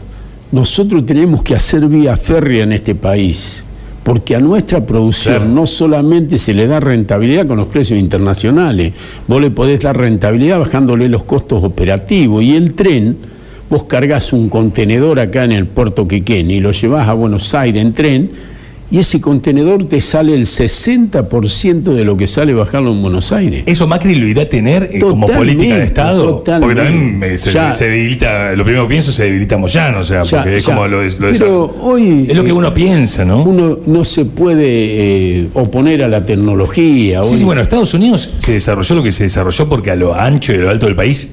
[SPEAKER 3] Nosotros tenemos que hacer vía férrea en este país, porque a nuestra producción
[SPEAKER 2] Claro.
[SPEAKER 3] no solamente se le da rentabilidad con los precios internacionales, vos le podés dar rentabilidad bajándole los costos operativos y el tren, vos cargas un contenedor acá en el puerto Quequén y lo llevas a Buenos Aires en tren y ese contenedor te sale el 60% de lo que sale bajarlo en Buenos Aires.
[SPEAKER 2] ¿Eso Macri lo irá a tener eh, como política de Estado?
[SPEAKER 3] totalmente.
[SPEAKER 2] Porque también eh, se,
[SPEAKER 3] Ya.
[SPEAKER 2] se debilita, lo primero que pienso se debilita Moyano, o sea,
[SPEAKER 3] Ya,
[SPEAKER 2] porque es
[SPEAKER 3] ya.
[SPEAKER 2] como lo, es- lo
[SPEAKER 3] Pero hoy,
[SPEAKER 2] es lo que
[SPEAKER 3] eh,
[SPEAKER 2] uno piensa, ¿no?
[SPEAKER 3] Uno no se puede oponer a la tecnología.
[SPEAKER 2] Sí,
[SPEAKER 3] Hoy-
[SPEAKER 2] sí, bueno, Estados Unidos se desarrolló lo que se desarrolló porque a lo ancho y a lo alto del país,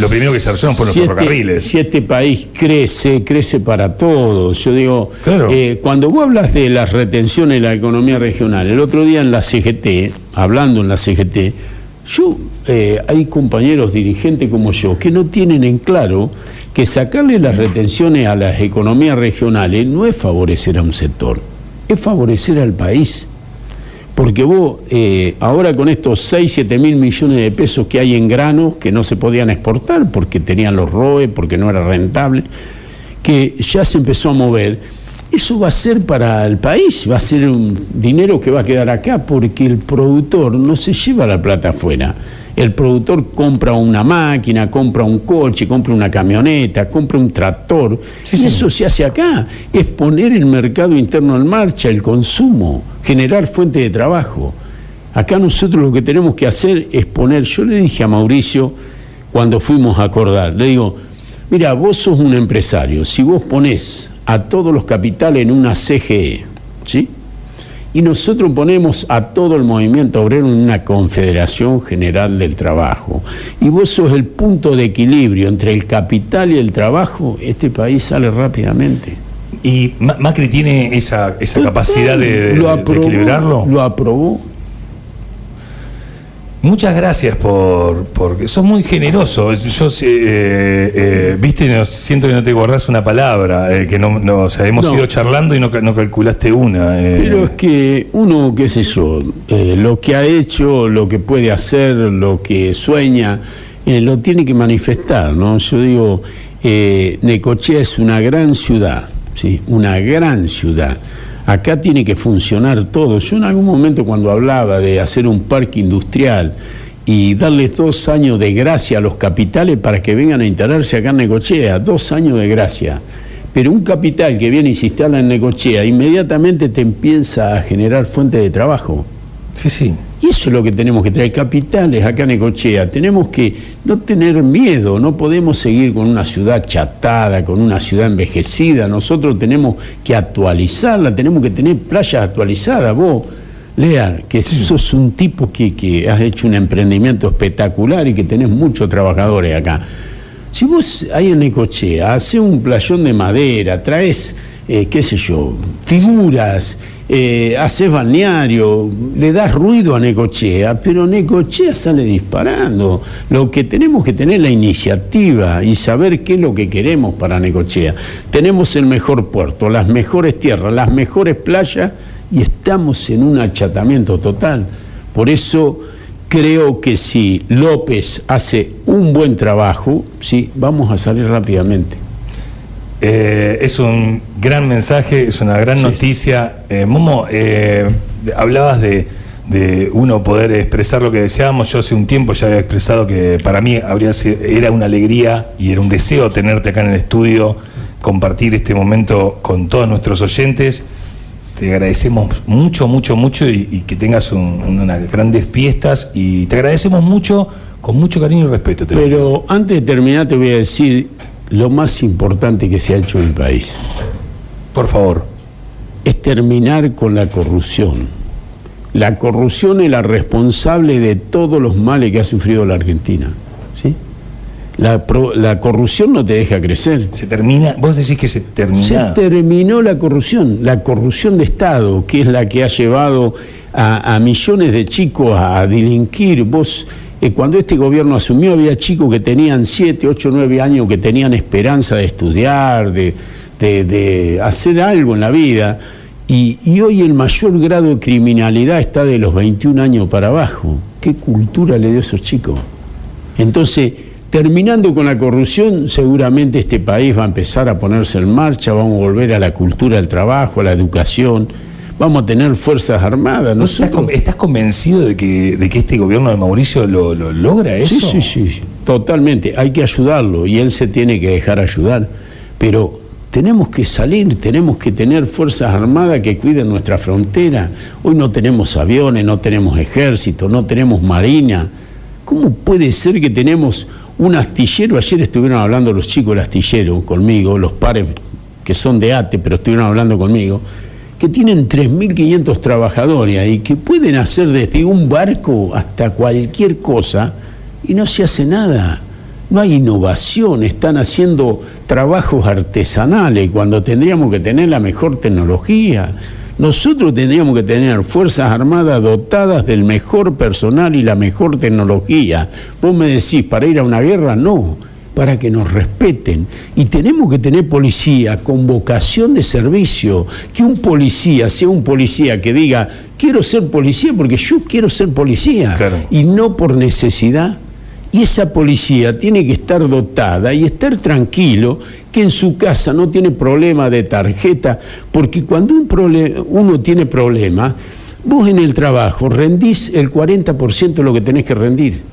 [SPEAKER 2] lo primero que se desarrollaron fueron los ferrocarriles.
[SPEAKER 3] si este país crece, crece para todos. Yo digo,
[SPEAKER 2] Claro.
[SPEAKER 3] eh, cuando vos hablas de las retenciones de la economía regional, el otro día en la CGT, hablando en la CGT, yo, eh, hay compañeros dirigentes como yo que no tienen en claro que sacarle las retenciones a las economías regionales no es favorecer a un sector, es favorecer al país. Porque vos, eh, ahora con estos 6, 7 mil millones de pesos que hay en granos que no se podían exportar porque tenían los ROE, porque no era rentable, que ya se empezó a mover, eso va a ser para el país, va a ser un dinero que va a quedar acá porque el productor no se lleva la plata afuera. El productor compra una máquina, compra un coche, compra una camioneta, compra un tractor. y eso se hace acá. Es poner el mercado interno en marcha, el consumo, generar fuente de trabajo. Acá nosotros lo que tenemos que hacer es poner, yo le dije a Mauricio cuando fuimos a acordar, le digo, mira, vos sos un empresario, si vos ponés a todos los capitales en una CGE, ¿sí? Y nosotros ponemos a todo el movimiento obrero en una confederación general del trabajo. Y vos sos el punto de equilibrio entre el capital y el trabajo, este país sale rápidamente.
[SPEAKER 2] ¿Y Ma- Macri tiene esa, esa capacidad de, de-
[SPEAKER 3] Lo
[SPEAKER 2] de
[SPEAKER 3] aprobó,
[SPEAKER 2] equilibrarlo?
[SPEAKER 3] Lo aprobó.
[SPEAKER 2] Muchas gracias por, porque sos muy generoso. Yo, eh, eh, viste, siento que no te guardás una palabra, eh, que no, no o sea, hemos ido charlando y no, no calculaste una.
[SPEAKER 3] Pero es que uno, qué sé yo, lo que ha hecho, lo que puede hacer, lo que sueña, lo tiene que manifestar, ¿no? Yo digo, Necochea es una gran ciudad, ¿sí? Una gran ciudad Acá tiene que funcionar todo. Yo en algún momento cuando hablaba de hacer un parque industrial y darles dos años de gracia a los capitales para que vengan a instalarse acá en Necochea, dos años de gracia. Pero un capital que viene y se instala en Necochea, inmediatamente te empieza a generar fuente de trabajo.
[SPEAKER 2] Sí, sí.
[SPEAKER 3] Y eso es lo que tenemos que traer, capitales acá en Ecochea. Tenemos que no tener miedo, no podemos seguir con una ciudad chatada, con una ciudad envejecida. Nosotros tenemos que actualizarla, tenemos que tener playas actualizadas. Vos, Lea, que sos un tipo que, que has hecho un emprendimiento espectacular y que tenés muchos trabajadores acá. Si vos ahí en Necochea haces un playón de madera, traes, eh, qué sé yo, figuras, eh, haces balneario, le das ruido a Necochea, pero Necochea sale disparando. Lo que tenemos que tener la iniciativa y saber qué es lo que queremos para Necochea. Tenemos el mejor puerto, las mejores tierras, las mejores playas y estamos en un achatamiento total. Por eso creo que si López hace un buen trabajo, sí, vamos a salir rápidamente.
[SPEAKER 2] Eh, es un gran mensaje, es una gran noticia. Eh, Momo, eh, hablabas de, uno poder expresar lo que deseábamos. Yo hace un tiempo ya había expresado que para mí habría era una alegría y era un deseo tenerte acá en el estudio, compartir este momento con todos nuestros oyentes. Te agradecemos mucho, mucho, mucho y, que tengas unas grandes fiestas y te agradecemos mucho, con mucho cariño y respeto.
[SPEAKER 3] Pero antes de terminar te voy a decir lo más importante que se ha hecho en el país.
[SPEAKER 2] Por favor.
[SPEAKER 3] Es terminar con la corrupción. La corrupción es la responsable de todos los males que ha sufrido la Argentina. ¿sí? La, corrupción no te deja crecer.
[SPEAKER 2] Se termina, vos decís que se terminó.
[SPEAKER 3] Se terminó la corrupción, la corrupción de Estado, que es la que ha llevado a, a millones de chicos a delinquir. Vos cuando este gobierno asumió había chicos que tenían 7, 8, 9 años que tenían esperanza de estudiar, de, hacer algo en la vida. Y, hoy el mayor grado de criminalidad está de los 21 años para abajo. ¿Qué cultura le dio a esos chicos? Entonces, terminando con la corrupción, seguramente este país va a empezar a ponerse en marcha, vamos a volver a la cultura del trabajo, a la educación vamos a tener fuerzas armadas.
[SPEAKER 2] ¿no? ¿Estás, convencido de que, de que este gobierno de Mauricio lo, logra eso?
[SPEAKER 3] Sí, sí, sí, totalmente. Hay que ayudarlo y él se tiene que dejar ayudar. Pero tenemos que salir, tenemos que tener fuerzas armadas que cuiden nuestra frontera. Hoy no tenemos aviones, no tenemos ejército, no tenemos marina. ¿Cómo puede ser que tenemos un astillero? Ayer estuvieron hablando los chicos del astillero conmigo, los pares que son de ATE, pero estuvieron hablando conmigo que tienen 3.500 trabajadores y que pueden hacer desde un barco hasta cualquier cosa y no se hace nada. No hay innovación, están haciendo trabajos artesanales cuando tendríamos que tener la mejor tecnología. Nosotros tendríamos que tener Fuerzas Armadas dotadas del mejor personal y la mejor tecnología. Vos me decís, para ir a una guerra, no para que nos respeten. Y tenemos que tener policía con vocación de servicio, que un policía sea un policía que diga, quiero ser policía porque yo quiero ser policía, y no por necesidad. Y esa policía tiene que estar dotada y estar tranquilo que en su casa no tiene problema de tarjeta, porque cuando un uno tiene problema, vos en el trabajo rendís el 40% de lo que tenés que rendir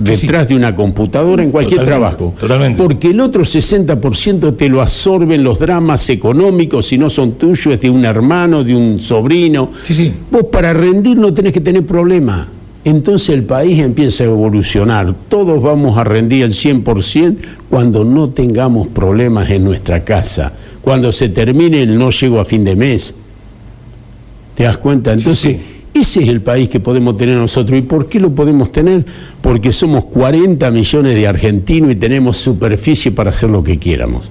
[SPEAKER 3] detrás de una computadora en cualquier trabajo.
[SPEAKER 2] Totalmente.
[SPEAKER 3] Porque el otro 60% te lo absorben los dramas económicos, si no son tuyos, es de un hermano, de un sobrino.
[SPEAKER 2] Sí, sí.
[SPEAKER 3] Vos para rendir no tenés que tener problema. Entonces el país empieza a evolucionar. Todos vamos a rendir el 100% cuando no tengamos problemas en nuestra casa. Cuando se termine el no llego a fin de mes. ¿Te das cuenta? Entonces... Ese es el país que podemos tener nosotros. ¿Y por qué lo podemos tener? Porque somos 40 millones de argentinos y tenemos superficie para hacer lo que quieramos.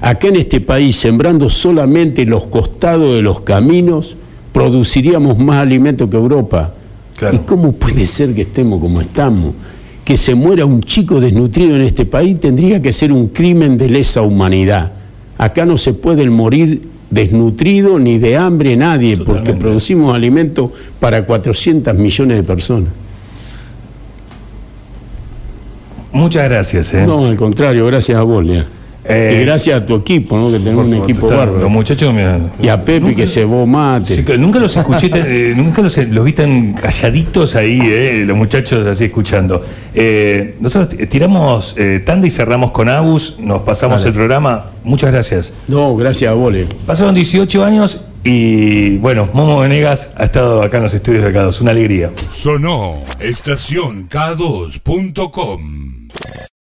[SPEAKER 3] Acá en este país, sembrando solamente los costados de los caminos, produciríamos más alimento que Europa. ¿Y cómo puede ser que estemos como estamos? Que se muera un chico desnutrido en este país tendría que ser un crimen de lesa humanidad. Acá no se puede morir desnutrido ni de hambre nadie, porque producimos alimentos para 400 millones de personas.
[SPEAKER 2] Muchas gracias. ¿eh?
[SPEAKER 3] No, al contrario, gracias a vos, Lea. Eh, y gracias a tu equipo, ¿no? que tenemos un equipo bárbaro.
[SPEAKER 2] Los muchachos
[SPEAKER 3] Y a Pepe que se vos mate.
[SPEAKER 2] nunca los escuché, eh, nunca los, vi tan calladitos ahí, eh, los muchachos así escuchando. nosotros tiramos tanda y cerramos con Agus, nos pasamos el programa. Muchas gracias.
[SPEAKER 3] No, gracias a vos.
[SPEAKER 2] Pasaron 18 años y bueno, Momo Venegas ha estado acá en los estudios de K2. Una alegría.
[SPEAKER 1] Sonó estación K2.com.